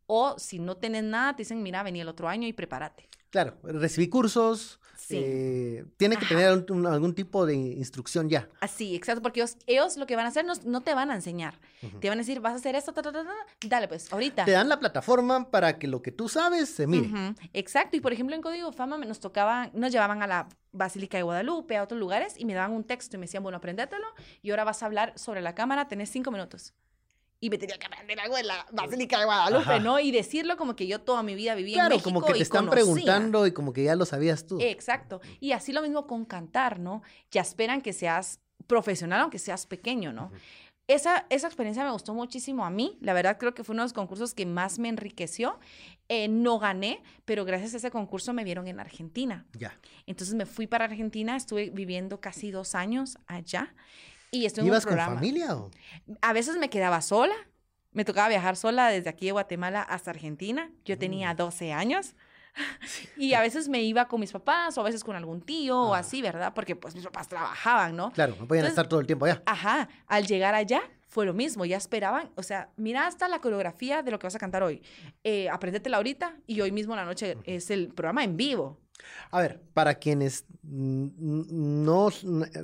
O si no tienes nada, te dicen, mira, vení el otro año y prepárate.
Claro, recibí cursos,
Sí.
eh, tiene que
Ajá.
tener un- un- algún tipo de instrucción ya.
Así, exacto, porque ellos, ellos lo que van a hacer no, no te van a enseñar. Te van a decir, vas a hacer esto, ta, ta, ta, dale pues, ahorita.
Te dan la plataforma para que lo que tú sabes se mire.
Exacto, y por ejemplo en Código Fama nos tocaba, nos llevaban a la Basílica de Guadalupe, a otros lugares, y me daban un texto y me decían, bueno, apréndetelo, y ahora vas a hablar sobre la cámara, tenés cinco minutos. Y me tenía que aprender algo de la Basílica de Guadalupe,
Ajá.
¿no? Y decirlo como que yo toda mi vida viví en
Claro,
México
como que
y
te están
conocía.
preguntando y como que ya lo sabías tú.
Exacto. Y así lo mismo con cantar, ¿no? Ya esperan que seas profesional, aunque seas pequeño, ¿no? Esa, esa experiencia me gustó muchísimo a mí. La verdad creo que fue uno de los concursos que más me enriqueció. Eh, no gané, pero gracias a ese concurso me vieron en Argentina.
Ya.
Entonces me fui para Argentina, estuve viviendo casi dos años allá y estuve en un
¿Ibas con
programa.
familia o?
A veces me quedaba sola. Me tocaba viajar sola desde aquí de Guatemala hasta Argentina. Yo tenía
Mm.
12 años. (laughs) Y a veces me iba con mis papás o a veces con algún tío o
Ah.
así, ¿verdad? Porque pues mis papás trabajaban, ¿no?
Claro, no podían
Entonces-
estar todo el tiempo allá.
Ajá, al llegar allá fue lo mismo, ya esperaban, o sea, mira hasta la coreografía de lo que vas a cantar hoy, eh, apréndetela ahorita y hoy mismo en la noche es el programa en vivo.
A ver, para quienes no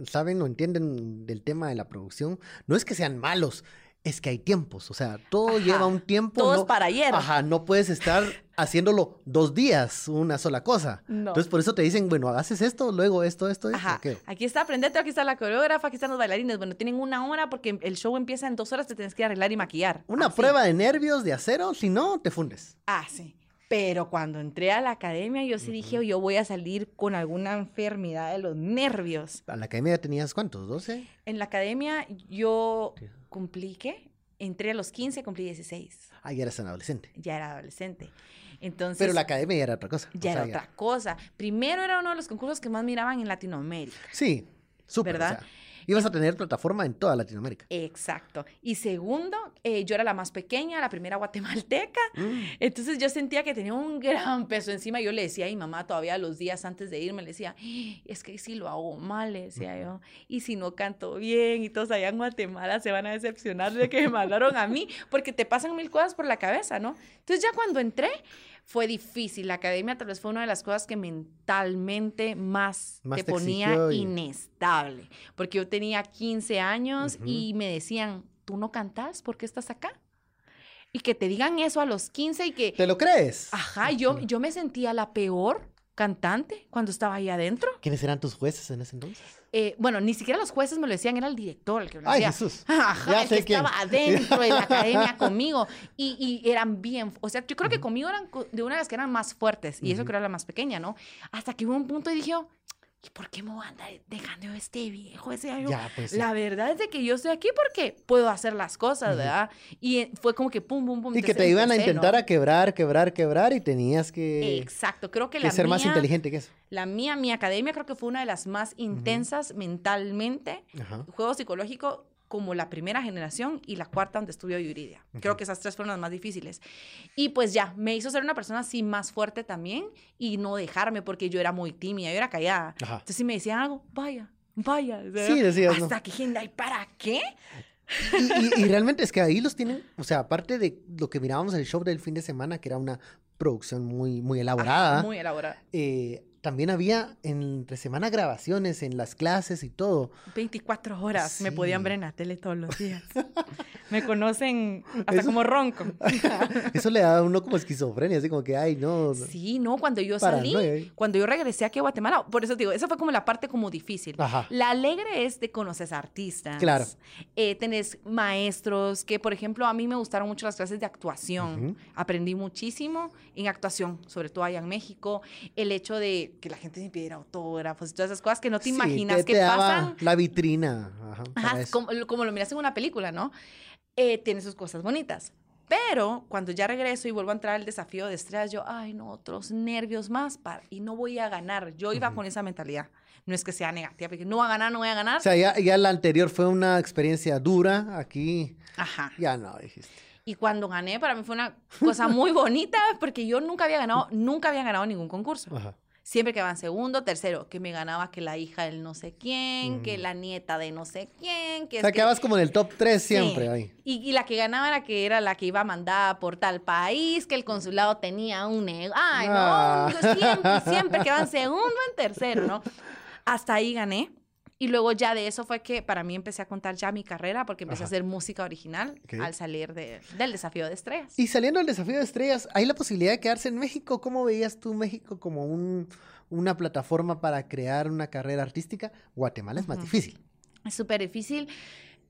saben o entienden del tema de la producción, no es que sean malos, es que hay tiempos, o sea, todo
Ajá,
lleva un tiempo.
Todo
no-
es para ayer.
Ajá, no puedes estar haciéndolo dos días, una sola cosa.
No.
Entonces, por eso te dicen, bueno, haces esto, luego esto, esto, esto.
Ajá,
¿qué?
aquí está aprendete, aquí está la coreógrafa, aquí están los bailarines. Bueno, tienen una hora porque el show empieza en dos horas, te tienes que arreglar y maquillar.
Una
Así.
prueba de nervios, de acero, si no, te fundes.
Ah, sí. Pero cuando entré a la academia, yo sí dije, yo voy a salir con alguna enfermedad de los nervios.
¿A la academia tenías cuántos? ¿12?
En la academia yo cumplí, ¿qué? entré a los 15, cumplí 16.
Ah, ya eras un adolescente.
Ya era adolescente. Entonces,
Pero la academia ya era otra cosa.
ya
o sea,
era otra cosa. Primero era uno de los concursos que más miraban en Latinoamérica.
Sí, súper.
¿Verdad?
o sea, ibas a tener plataforma en toda Latinoamérica.
Exacto. Y segundo, eh, yo era la más pequeña, la primera guatemalteca.
Mm.
Entonces yo sentía que tenía un gran peso encima. Yo le decía a mi mamá todavía los días antes de irme, le decía, "Ay, es que si lo hago mal, le decía yo, y si no canto bien, y todos allá en Guatemala se van a decepcionar de que me mandaron a mí, porque te pasan mil cosas por la cabeza, ¿no? Entonces ya cuando entré, fue difícil. La academia tal vez fue una de las cosas que mentalmente más,
Más
te
te
ponía
y-
inestable. Porque yo tenía 15 años y me decían, ¿tú no cantas? ¿Por qué estás acá? Y que te digan eso a los 15 y que,
¿Te lo crees?
ajá, yo, yo me sentía la peor cantante cuando estaba ahí adentro.
¿Quiénes eran tus jueces en ese entonces?
Eh, bueno, ni siquiera los jueces me lo decían, era el director el que me lo
Ay,
decía.
Jesús.
Ajá,
Ya
el que
quién.
estaba adentro de la (laughs) academia conmigo. Y, y eran bien, o sea, yo creo que conmigo eran de una de las que eran más fuertes. Y eso
Ujú.
que era la más pequeña, ¿no? Hasta que hubo un punto y dije, ¿y por qué me voy a andar dejando este viejo? Ese yo,
Ya, pues. sí.
la verdad es de que yo estoy aquí porque puedo hacer las cosas. ¿verdad? Y fue como que pum, pum, pum.
Y que te iban a intentar a quebrar, quebrar, quebrar y tenías que,
Exacto, creo que,
que
la
ser más inteligente que eso.
La mía, mi academia, creo que fue una de las más intensas mentalmente,
Ajá.
juego psicológico, como la primera generación y la cuarta donde estudió Yuridia. Creo
Ujú.
que esas tres fueron las más difíciles. Y pues ya, me hizo ser una persona así más fuerte también y no dejarme porque yo era muy tímida, yo era callada.
Ajá.
Entonces si me decían algo, vaya, vaya. o sea,
Sí, decías, ¿no?
Hasta que gente, ¿y para qué?
Y, y- y realmente es que ahí los tienen, o sea, aparte de lo que mirábamos en el show del fin de semana, que era una producción muy, muy elaborada,
Muy elaborada.
eh, también había entre semana grabaciones en las clases y todo.
24 horas me podían ver en la tele todos los días. me conocen hasta
Eso-
como ronco. (laughs)
Eso le da a uno como esquizofrenia, así como que, ay, no.
Sí, no, cuando yo salí, cuando yo regresé aquí a Guatemala, por eso te digo, esa fue como la parte como difícil.
Ajá.
La alegre es de conocer artistas.
Claro.
Eh, tenés maestros que, por ejemplo, a mí me gustaron mucho las clases de actuación. Aprendí muchísimo en actuación, sobre todo allá en México. El hecho de que la gente me pidiera autógrafos y todas esas cosas que no te
Sí,
imaginas
te-
que
te daba
pasan.
La vitrina. Ajá,
Ajá, como, como lo miras en una película, ¿no? Eh, tiene sus cosas bonitas. Pero cuando ya regreso y vuelvo a entrar al desafío de estrellas, yo, ay, no, otros nervios más para, y no voy a ganar. Yo iba con esa mentalidad. No es que sea negativa, porque no voy a ganar, no voy a ganar.
O sea, ya, ya la anterior fue una experiencia dura. Aquí
Ajá.
ya no, dijiste.
Y cuando gané, para mí fue una cosa muy bonita, porque yo nunca había ganado, nunca había ganado ningún concurso.
Ajá.
Siempre quedaba en segundo, tercero, que me ganaba que la hija del no sé quién, que
Ujú.
la nieta de no sé quién, que
O
es
sea,
que-
quedabas como en el top 3 siempre
Sí.
ahí.
Y, y la que ganaba era que era la que iba mandada por tal país, que el consulado tenía un. Ay,
Ah.
no, siempre, siempre quedaban (laughs) segundo en tercero, ¿no? Hasta ahí gané. Y luego ya de eso fue que para mí empecé a contar ya mi carrera porque empecé
Ajá.
a hacer música original al salir de- del desafío de estrellas.
Y saliendo del desafío de estrellas, ¿hay la posibilidad de quedarse en México? ¿Cómo veías tú México como un, una plataforma para crear una carrera artística? Guatemala es más difícil.
Es súper difícil.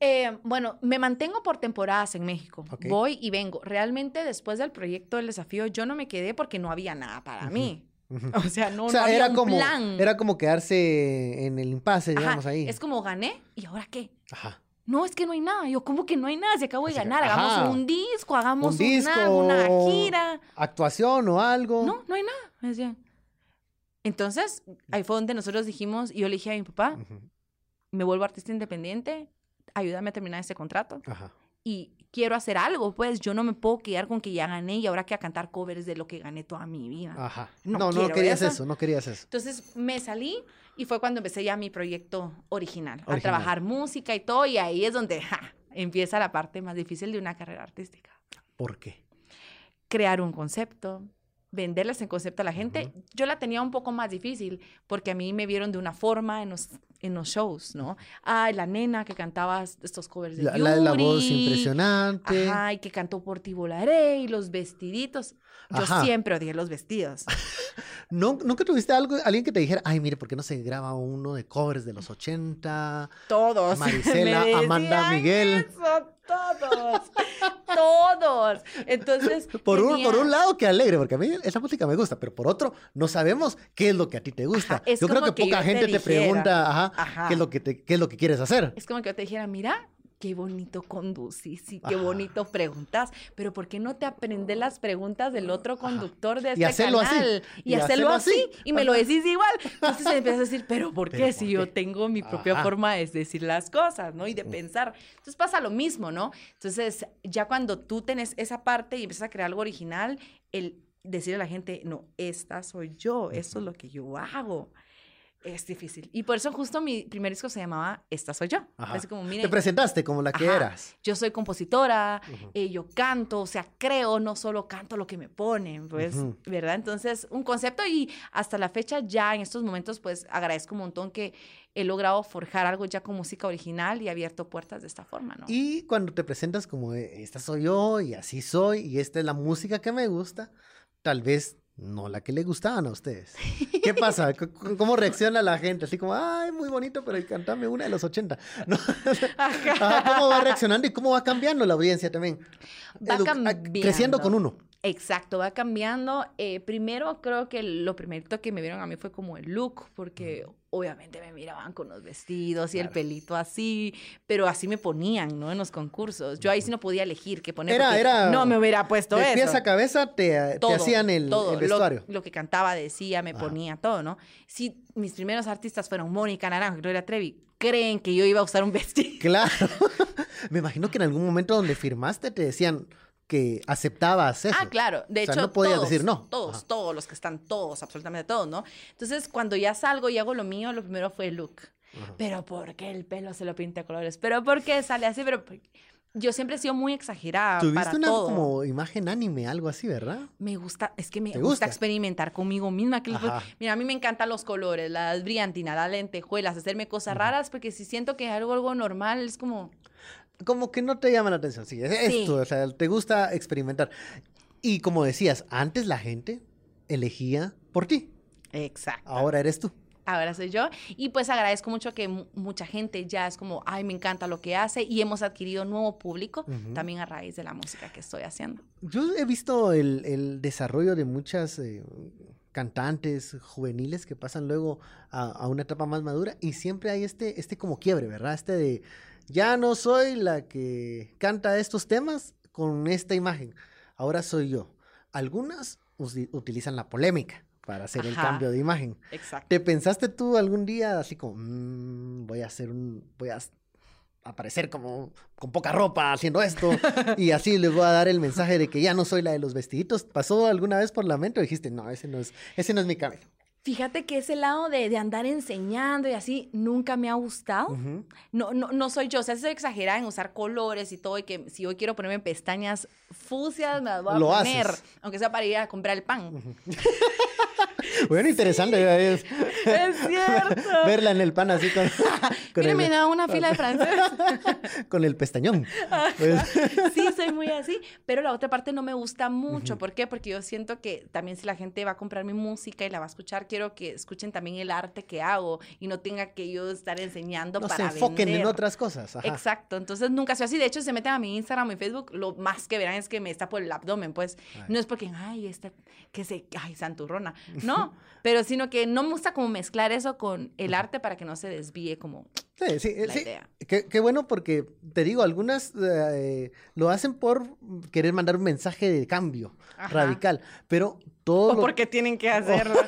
Eh, bueno, me mantengo por temporadas en México. Voy y vengo. Realmente después del proyecto del desafío yo no me quedé porque no había nada para mí. O sea, no,
o sea,
no había
era
un
como,
plan.
era como quedarse en el impasse, digamos, ahí.
Es como gané y ahora qué.
Ajá.
No, es que no hay nada. Yo, ¿cómo que no hay nada? Si acabo de
Así
ganar, hagamos un disco, hagamos
Un disco,
una, una gira.
actuación o algo.
No, no hay nada. Me decían. Entonces, ahí fue donde nosotros dijimos, y yo le dije a mi papá, me vuelvo artista independiente, ayúdame a terminar este contrato.
Ajá.
Y quiero hacer algo, pues yo no me puedo quedar con que ya gané y ahora que a cantar covers de lo que gané toda mi vida.
Ajá.
No
No, querías
eso.
eso, no querías eso.
Entonces me salí y fue cuando empecé ya mi proyecto original, a trabajar música y todo, y ahí es donde ja, empieza la parte más difícil de una carrera artística.
¿Por qué?
Crear un concepto, venderles en concepto a la gente. Yo la tenía un poco más difícil porque a mí me vieron de una forma en los, en los shows, ¿no? Ay, la nena que cantaba estos covers de
La, la, la voz
Yuri.
impresionante.
Ajá, y que cantó por ti volaré y los vestiditos. Yo
Ajá.
siempre odié los vestidos. (laughs)
¿No, ¿Nunca tuviste algo, alguien que te dijera, ay, mire, ¿por qué no se graba uno de covers de los 80?
Todos.
Maricela, (laughs)
me
Amanda, Miguel.
eso, todos. todos. Entonces.
Por un, por un lado, qué alegre, porque a mí esa música me gusta, pero por otro, no sabemos qué es lo que a ti te gusta.
Ajá,
yo creo que
que
poca
te
gente te, pregunta, ajá,
Ajá.
¿qué, es lo que te, qué es lo que quieres hacer.
Es como que yo te dijera, mira, qué bonito conducís y qué bonito preguntas, pero ¿por qué no te aprendes las preguntas del otro conductor de este canal? Y, hacerlo, así. Y me lo decís igual. Entonces empiezas a decir, pero ¿por qué si yo tengo mi propia forma de decir las cosas, ¿no? Y de pensar. Entonces pasa lo mismo, ¿no? Entonces ya cuando tú tenés esa parte y empiezas a crear algo original, el decirle a la gente, no, esta soy yo, esto es lo que yo hago es difícil. Y por eso justo mi primer disco se llamaba Esta soy yo.
Así como, Te presentaste como la que eras.
Yo soy compositora, eh, yo canto, o sea, creo, no solo canto lo que me ponen, pues, ¿verdad? Entonces, un concepto y hasta la fecha ya en estos momentos, pues, agradezco un montón que he logrado forjar algo ya con música original y abierto puertas de esta forma, ¿no?
Y cuando te presentas como, esta soy yo y así soy y esta es la música que me gusta, tal vez no la que le gustaban a ustedes. (laughs) ¿Qué pasa? ¿Cómo reacciona la gente? Así como, ay, muy bonito, pero cantame una de los 80. (laughs) ¿Cómo va reaccionando y cómo va cambiando la audiencia también?
Va cambiando.
Creciendo con uno.
Exacto, va cambiando. Eh, primero, creo que lo primerito que me vieron a mí fue como el look, porque obviamente me miraban con los vestidos y el pelito así, pero así me ponían, ¿no? En los concursos. Yo ahí sí no podía elegir qué poner.
Era, era.
No me hubiera puesto
de
eso.
pies a cabeza te, hacían el, vestuario.
Lo, que cantaba, decía, me ponía todo, ¿no? Si mis primeros artistas fueron Mónica Naranjo y Gloria Trevi, creen que yo iba a usar un (laughs) vestido.
Claro. (laughs) me imagino que en algún momento donde firmaste te decían que aceptabas eso.
Ah, claro. De hecho,
no podías decir no.
Todos, todos los que están, todos, absolutamente todos, ¿no? Entonces, cuando ya salgo y hago lo mío, lo primero fue el look. Pero ¿por qué el pelo se lo pinta a colores? ¿Pero por qué sale así? Pero yo siempre he sido muy exagerada
¿Tuviste
para
una
todo.
como imagen anime, algo así, ¿verdad?
Me gusta, es que me gusta? experimentar conmigo misma. Que mira, a mí me encantan los colores, las brillantinas, las lentejuelas, hacerme cosas raras, porque si siento que es algo, algo normal, es como
como que no te llama la atención. Sí, es esto, o sea, te gusta experimentar. Y como decías, antes la gente elegía por ti.
Exacto.
Ahora eres tú.
Ahora soy yo. Y pues agradezco mucho que mucha gente ya es como, ay, me encanta lo que hace. Y hemos adquirido nuevo público también a raíz de la música que estoy haciendo.
Yo he visto el, desarrollo de muchas eh, cantantes juveniles que pasan luego a, a, una etapa más madura y siempre hay este, este como quiebre, ¿verdad? Este de ya no soy la que canta estos temas con esta imagen. Ahora soy yo. Algunas utilizan la polémica para hacer el cambio de imagen.
Exacto.
¿Te pensaste tú algún día así como, mm, voy a hacer un, voy a aparecer como con poca ropa haciendo esto (laughs) y así les voy a dar el mensaje de que ya no soy la de los vestiditos? ¿Pasó alguna vez por la mente o dijiste, no, ese no es, ese no es mi camino?
Fíjate que ese lado de, andar enseñando y así nunca me ha gustado. no, no, no soy yo. O sea, soy exagerada en usar colores y todo. Y que si hoy quiero ponerme pestañas fucias, me las voy a poner. Aunque sea para ir a comprar el pan. (laughs) (laughs)
Bueno, interesante.
Es, es cierto. (laughs)
Verla en el pan así con. (laughs)
con me da una fila de francés.
con el pestañón.
sí, soy muy así. Pero la otra parte no me gusta mucho. ¿Por qué? Porque yo siento que también si la gente va a comprar mi música y la va a escuchar, quiero que escuchen también el arte que hago y no tenga que yo estar enseñando no para se enfoquen
en otras cosas.
Exacto. Entonces nunca soy así. De hecho, se meten a mi Instagram y Facebook, lo más que verán es que me está por el abdomen. Pues no es porque, ay, esta, que se, ay, santurrona. No, pero sino que no me gusta como mezclar eso con el arte para que no se desvíe como
sí, sí, la sí. idea. Qué, bueno porque, te digo, algunas eh, lo hacen por querer mandar un mensaje de cambio radical, pero todo...
O porque tienen que (laughs) hacerlo.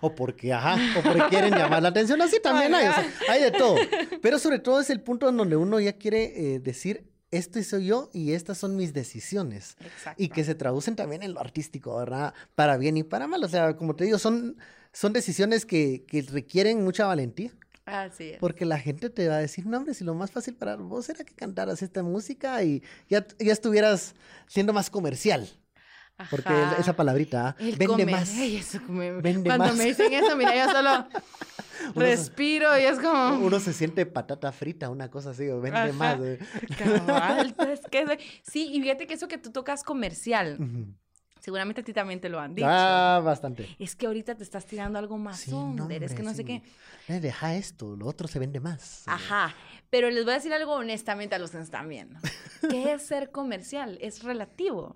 O, porque, ajá, o porque quieren llamar la atención, así (laughs) también hay, hay de todo. (laughs) Pero sobre todo es el punto en donde uno ya quiere eh, decir, este soy yo y estas son mis decisiones. Exacto. Y que se traducen también en lo artístico, ¿verdad? Para bien y para mal. O sea, como te digo, son, son decisiones que, que requieren mucha valentía.
Así es.
Porque la gente te va a decir, no, hombre, si lo más fácil para vos era que cantaras esta música y ya, ya estuvieras siendo más comercial. Porque esa palabrita, ¿ah? vende más.
Cuando me dicen eso, mira, yo solo (laughs) respiro y es como...
Uno se siente patata frita, una cosa así, o vende más.
¿eh? (laughs) que... Sí, y fíjate que eso que tú tocas comercial. Seguramente a ti también te lo han dicho.
Ah, bastante.
Es que ahorita te estás tirando algo más sí, es que no sé qué.
Deja esto, lo otro se vende más.
Ajá. Pero les voy a decir algo honestamente a los que están viendo. (laughs) ¿Qué es ser comercial? Es relativo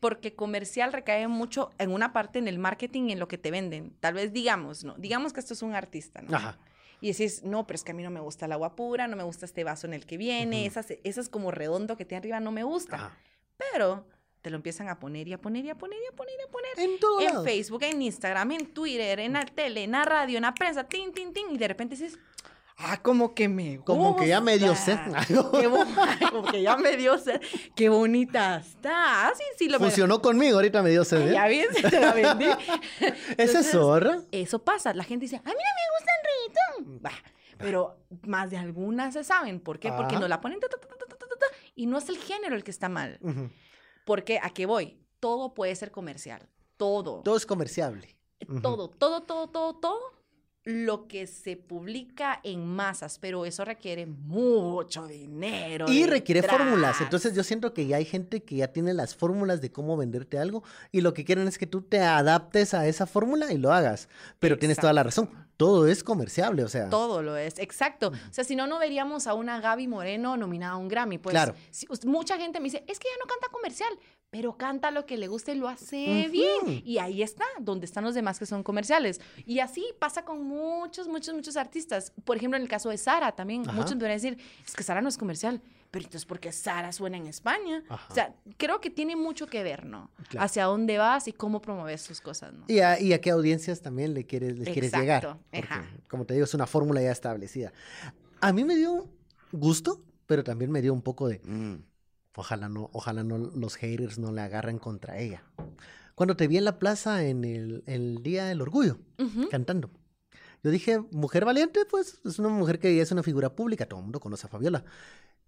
porque comercial recae mucho en una parte en el marketing, en lo que te venden. Tal vez digamos, ¿no? Digamos que esto es un artista, ¿no? Ajá. y decís, no, pero es que a mí no me gusta el agua pura, no me gusta este vaso en el que viene, esas, esas como redondo que tiene arriba no me gusta. Pero te lo empiezan a poner y a poner y a poner y a poner y a poner.
En todo
En Facebook, en Instagram, en Twitter, en la tele, en la radio, en la prensa, tin, tin, tin, y de repente dices, ah, como que me
Como que ya me dio sed. (laughs)
Como que ya me dio sed. Qué bonita está. Ah, sí, sí, lo
Funcionó conmigo, ahorita me dio sed. ¿eh?
Ya bien, se te la vendí. (laughs) (laughs)
¿Es
Entonces,
eso,
pasa. La gente dice, a mí no me gusta el reggaetón. Bah, pero más de algunas se saben. ¿Por qué? Porque
Ajá.
no la ponen ta, ta, ta, y no es el género el que está mal.
Ujú.
Porque a qué voy? Todo puede ser comercial. Todo.
Todo es comerciable.
Todo, todo, todo, todo, todo lo que se publica en masas, pero eso requiere mucho dinero.
Y requiere fórmulas. Entonces yo siento que ya hay gente que ya tiene las fórmulas de cómo venderte algo y lo que quieren es que tú te adaptes a esa fórmula y lo hagas. Pero tienes toda la razón. Todo es comerciable, o sea.
Todo lo es, exacto. O sea, si no, no veríamos a una Gaby Moreno nominada a un Grammy. Pues
Claro.
si- mucha gente me dice, es que ella no canta comercial, pero canta lo que le gusta y lo hace bien. Y ahí está, donde están los demás que son comerciales. Y así pasa con muchos, muchos, muchos artistas. Por ejemplo, en el caso de Sara también,
Ajá.
muchos podrían decir, es que Sara no es comercial. Pero entonces, ¿por qué Sara suena en España?
Ajá.
O sea, creo que tiene mucho que ver, ¿no?
Claro.
Hacia dónde vas y cómo promoves tus cosas, ¿no?
Y a, y a qué audiencias también le quieres, les quieres llegar.
Exacto,
Porque,
ajá.
como te digo, es una fórmula ya establecida. A mí me dio gusto, pero también me dio un poco de... "Mm, ojalá no, ojalá no los haters no le agarren contra ella. Cuando te vi en la plaza en el, el Día del Orgullo, cantando. Yo dije, mujer valiente, pues es una mujer que es una figura pública, todo el mundo conoce a Fabiola.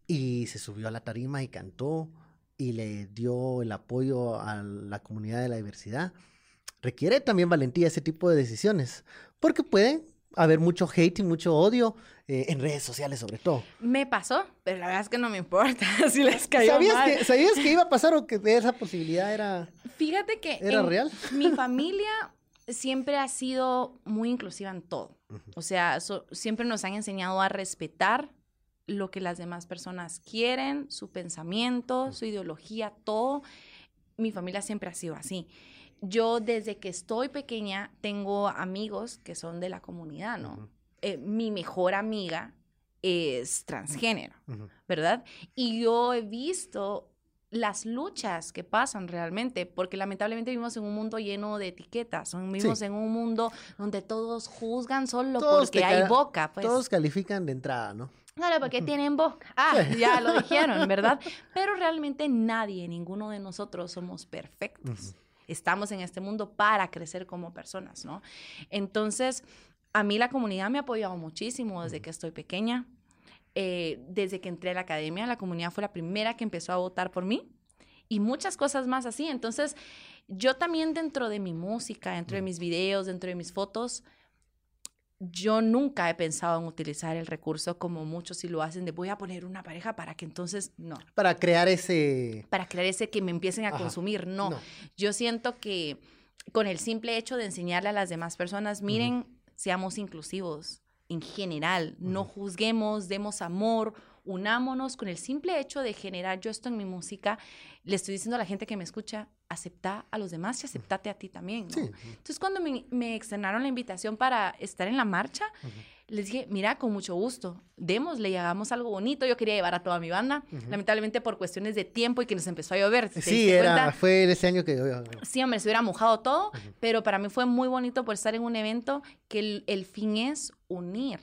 Y se subió a la tarima y cantó y le dio el apoyo a la comunidad de la diversidad. Requiere también valentía ese tipo de decisiones, porque puede haber mucho hate y mucho odio eh, en redes sociales sobre todo.
Me pasó, pero la verdad es que no me importa (laughs) si les cayó
¿Sabías
mal.
que, ¿Sabías que iba a pasar o que esa posibilidad era...
Fíjate que
¿Era
en
real? (laughs)
mi familia siempre ha sido muy inclusiva en todo. O sea, so- siempre nos han enseñado a respetar lo que las demás personas quieren, su pensamiento, su ideología, todo. Mi familia siempre ha sido así. Yo desde que estoy pequeña tengo amigos que son de la comunidad, ¿no?
Ujú.
Eh, mi mejor amiga es transgénero. ¿verdad? Y yo he visto las luchas que pasan realmente, porque lamentablemente vivimos en un mundo lleno de etiquetas, vivimos
Sí.
en un mundo donde todos juzgan solo
Todos
porque hay
ca-
boca, pues.
Todos califican de entrada, ¿no?
Solo porque tienen boca. Ah, ya lo (laughs) dijeron, ¿verdad? Pero realmente nadie, ninguno de nosotros somos perfectos. Estamos en este mundo para crecer como personas, ¿no? Entonces, a mí la comunidad me ha apoyado muchísimo desde que estoy pequeña. Eh, desde que entré a la academia, la comunidad fue la primera que empezó a votar por mí y muchas cosas más así. Entonces, yo también dentro de mi música, dentro de mis videos, dentro de mis fotos, yo nunca he pensado en utilizar el recurso como muchos sí lo hacen de voy a poner una pareja para que entonces no,
Para crear ese...
para crear ese que me empiecen a
Ajá.
consumir, no.
No.
Yo siento que con el simple hecho de enseñarle a las demás personas, miren, seamos inclusivos en general, no juzguemos, demos amor, unámonos con el simple hecho de generar yo esto en mi música, le estoy diciendo a la gente que me escucha, acepta a los demás y aceptate a ti también. ¿no?
Sí.
Entonces cuando me, me externaron la invitación para estar en la marcha, les dije, mira, con mucho gusto, démosle y hagamos algo bonito. Yo quería llevar a toda mi banda, lamentablemente por cuestiones de tiempo y que nos empezó a llover. ¿te
Sí, era,
cuenta?
fue ese año que...
Sí, hombre, se hubiera mojado todo, pero para mí fue muy bonito por estar en un evento que el, el fin es unir.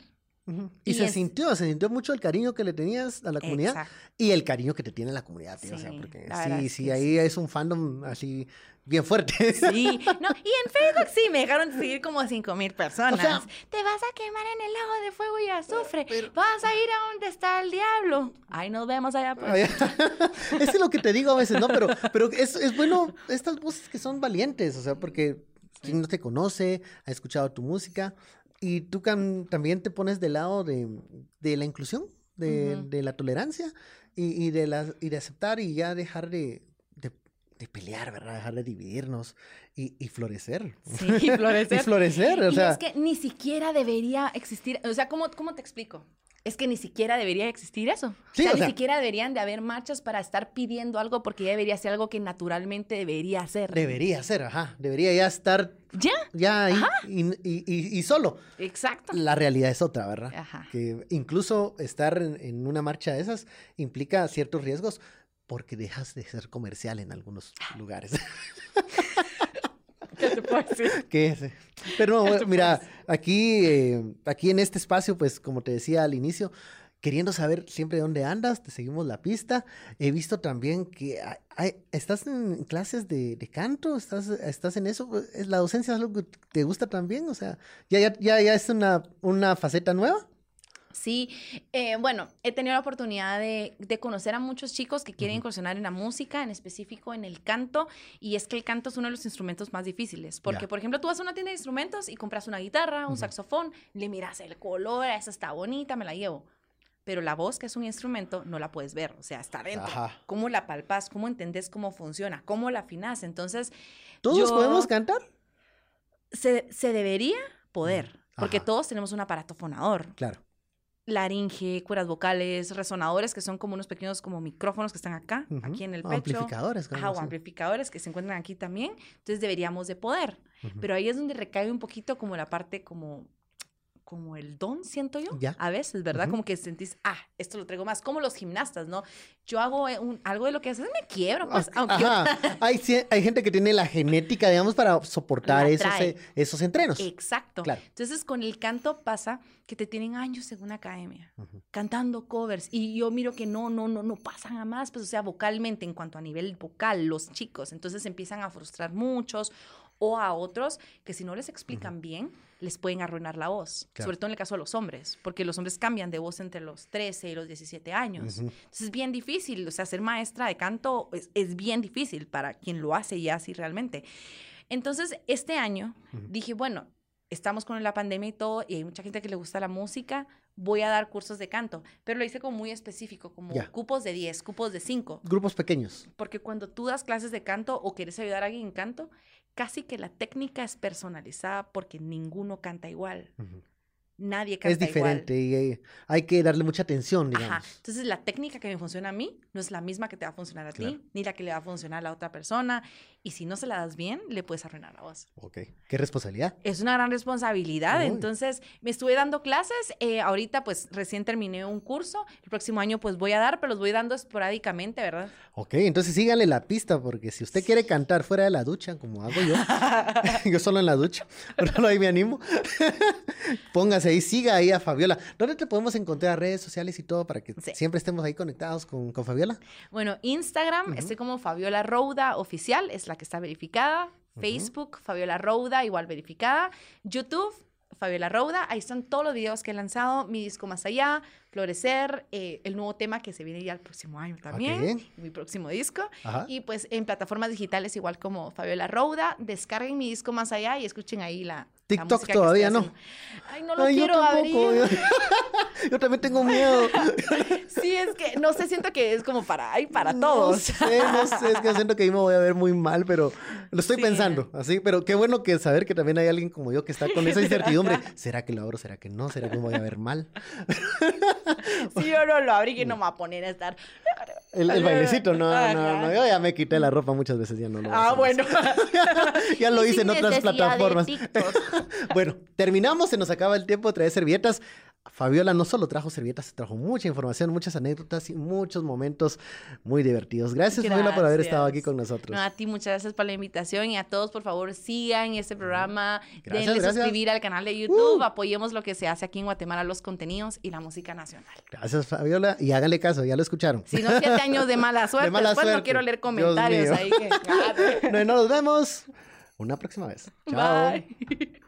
Y,
Y
se
es-
sintió, se sintió mucho el cariño que le tenías a la comunidad
Exacto.
y el cariño que te tiene la comunidad, tío, o sea,
Sí,
porque sí, sí, ahí es un fandom así bien fuerte.
Sí, (laughs) no, y en Facebook sí, me dejaron de seguir como 5 mil personas.
O sea-
Te vas a quemar en el lago de fuego y azufre. Vas a ir a donde está el diablo. Ahí nos vemos allá. Pues.
Ay, (laughs) es lo que te digo a veces, ¿no? Pero, pero es, es bueno estas voces que son valientes, o sea, porque quien no te conoce, ha escuchado tu música y tú también te pones del lado de, de la inclusión, de, de la tolerancia y, y de la, y de aceptar y ya dejar de, de, pelear, ¿verdad? Dejar de dividirnos y, y florecer.
Sí, (laughs) florecer.
y florecer, o
y
sea.
es que ni siquiera debería existir, o sea, ¿cómo, cómo te explico? Es que ni siquiera debería existir eso.
Sí,
o sea,
o
ni
sea-
siquiera deberían de haber marchas para estar pidiendo algo porque ya debería ser algo que naturalmente debería ser.
Debería ser, ajá. Debería ya estar
Ya.
Ya ahí y, y- y- y solo.
Exacto.
La realidad es otra, ¿verdad?
Ajá.
Que incluso estar en, en una marcha de esas implica ciertos riesgos porque dejas de ser comercial en algunos lugares. (laughs)
¿Qué te puedo decir? (laughs)
que es, pero no,
¿Qué
mira, aquí, eh, aquí en este espacio, pues como te decía al inicio, queriendo saber siempre dónde andas, te seguimos la pista. He visto también que hay- estás en clases de, de canto, estás, estás en eso. ¿Es- ¿La docencia es algo que te gusta también? O sea, ¿ya, ya, ya, ya es una, una faceta nueva?
Sí, eh, bueno, he tenido la oportunidad de, de conocer a muchos chicos que quieren
Ujú.
incursionar en la música, en específico en el canto, y es que el canto es uno de los instrumentos más difíciles, porque por ejemplo tú vas a una tienda de instrumentos y compras una guitarra, un saxofón, le miras el color, esa está bonita, me la llevo. Pero la voz, que es un instrumento, no la puedes ver, o sea, está dentro.
Ajá.
¿Cómo la palpas? ¿Cómo entendés cómo funciona? ¿Cómo la afinas? Entonces,
¿Todos
Yo-
podemos cantar?
se, se debería poder, porque
Ajá.
todos tenemos un aparato fonador.
Claro.
Laringe, cuerdas vocales, resonadores, que son como unos pequeños como micrófonos que están acá, aquí en el
O
pecho.
Amplificadores. Algo
o amplificadores que se encuentran aquí también. Entonces deberíamos de poder. Pero ahí es donde recae un poquito como la parte como como el don, siento yo,
Ya.
a veces, ¿verdad? Como que sentís, ah, esto lo traigo más, como los gimnastas, ¿no? Yo hago eh, un- algo de lo que haces, me quiebro, pues,
Ah,
aunque
Ajá. (laughs) hay, gente que tiene la genética, digamos, para soportar esos, eh, esos entrenos.
Exacto.
Claro.
Entonces, con el canto pasa que te tienen años en una academia, cantando covers, y yo miro que no, no, no, no pasan a más, pues, o sea, vocalmente, en cuanto a nivel vocal, los chicos, entonces empiezan a frustrar muchos, o a otros que si no les explican bien, les pueden arruinar la voz,
Claro.
sobre todo en el caso de los hombres, porque los hombres cambian de voz entre los 13 y los 17 años. Entonces es bien difícil, o sea, ser maestra de canto es, es bien difícil para quien lo hace ya así realmente. Entonces, este año dije, bueno, estamos con la pandemia y todo, y hay mucha gente que le gusta la música, voy a dar cursos de canto, pero lo hice como muy específico, como
Ya.
cupos de 10, cupos de 5,
Grupos pequeños.
porque cuando tú das clases de canto o quieres ayudar a alguien en canto, casi que la técnica es personalizada porque ninguno canta igual. Nadie canta
Es diferente y eh, hay que darle mucha atención,
igual.
digamos.
Ajá. Entonces la técnica que me funciona a mí no es la misma que te va a funcionar a
Claro.
ti, ni la que le va a funcionar a la otra persona, y si no se la das bien, le puedes arruinar la voz.
Ok. Qué responsabilidad.
Es una gran responsabilidad,
Uy.
entonces me estuve dando clases, eh, ahorita pues recién terminé un curso, el próximo año pues voy a dar, pero los voy dando esporádicamente, ¿verdad?
Ok, entonces síganle la pista, porque si usted quiere cantar fuera de la ducha, como hago yo, (laughs) (laughs) yo solo en la ducha, (laughs) pero ahí me animo, póngase ahí, siga ahí a Fabiola. ¿Dónde te podemos encontrar redes sociales y todo para que
Sí.
siempre estemos ahí conectados con, con Fabiola?
Bueno, Instagram, estoy como Fabiola Rouda oficial, es la que está verificada. Facebook, Fabiola Rouda, igual verificada. YouTube, Fabiola Rouda, ahí están todos los videos que he lanzado, mi disco Más Allá, Florecer, eh, el nuevo tema que se viene ya el próximo año también,
Ok.
mi próximo disco.
Ajá.
Y pues en plataformas digitales igual como Fabiola Rouda, descarguen mi disco Más Allá y escuchen ahí la...
TikTok todavía no.
Ay, no lo
Ay, yo
quiero
tampoco,
abrir.
Yo, (laughs) yo también tengo miedo. (laughs)
Sí, es que no sé, siento que es como para, ay, para
No
todos.
sé, no sé, es que siento que ahí me voy a ver muy mal, pero lo estoy
Sí.
pensando, así, pero qué bueno que saber que también hay alguien como yo que está con esa (laughs) incertidumbre. ¿Será que lo abro? ¿Será que no? ¿Será que me voy a ver mal?
Si yo no lo abrí, que no me va a poner a estar.
El, el bailecito, no, no, no, yo ya me quité la ropa muchas veces, ya no lo
Ah, bueno.
ya lo hice en otras
necesidad de
plataformas.
TikTok. (laughs)
Bueno, terminamos, se nos acaba el tiempo de traer servilletas. Fabiola no solo trajo servilletas, trajo mucha información, muchas anécdotas y muchos momentos muy divertidos. Gracias, Fabiola, por haber estado aquí con nosotros.
No, a ti muchas gracias por la invitación y a todos, por favor, sigan este programa,
Gracias,
denle
gracias.
suscribir al canal de YouTube,
Uh.
apoyemos lo que se hace aquí en Guatemala, los contenidos y la música nacional.
Gracias, Fabiola, y háganle caso, ya lo escucharon.
Si no, siete años de mala (laughs) suerte,
mala
después
suerte.
no quiero leer comentarios ahí que... (laughs)
Bueno, nos vemos una próxima vez. Chao.
Bye.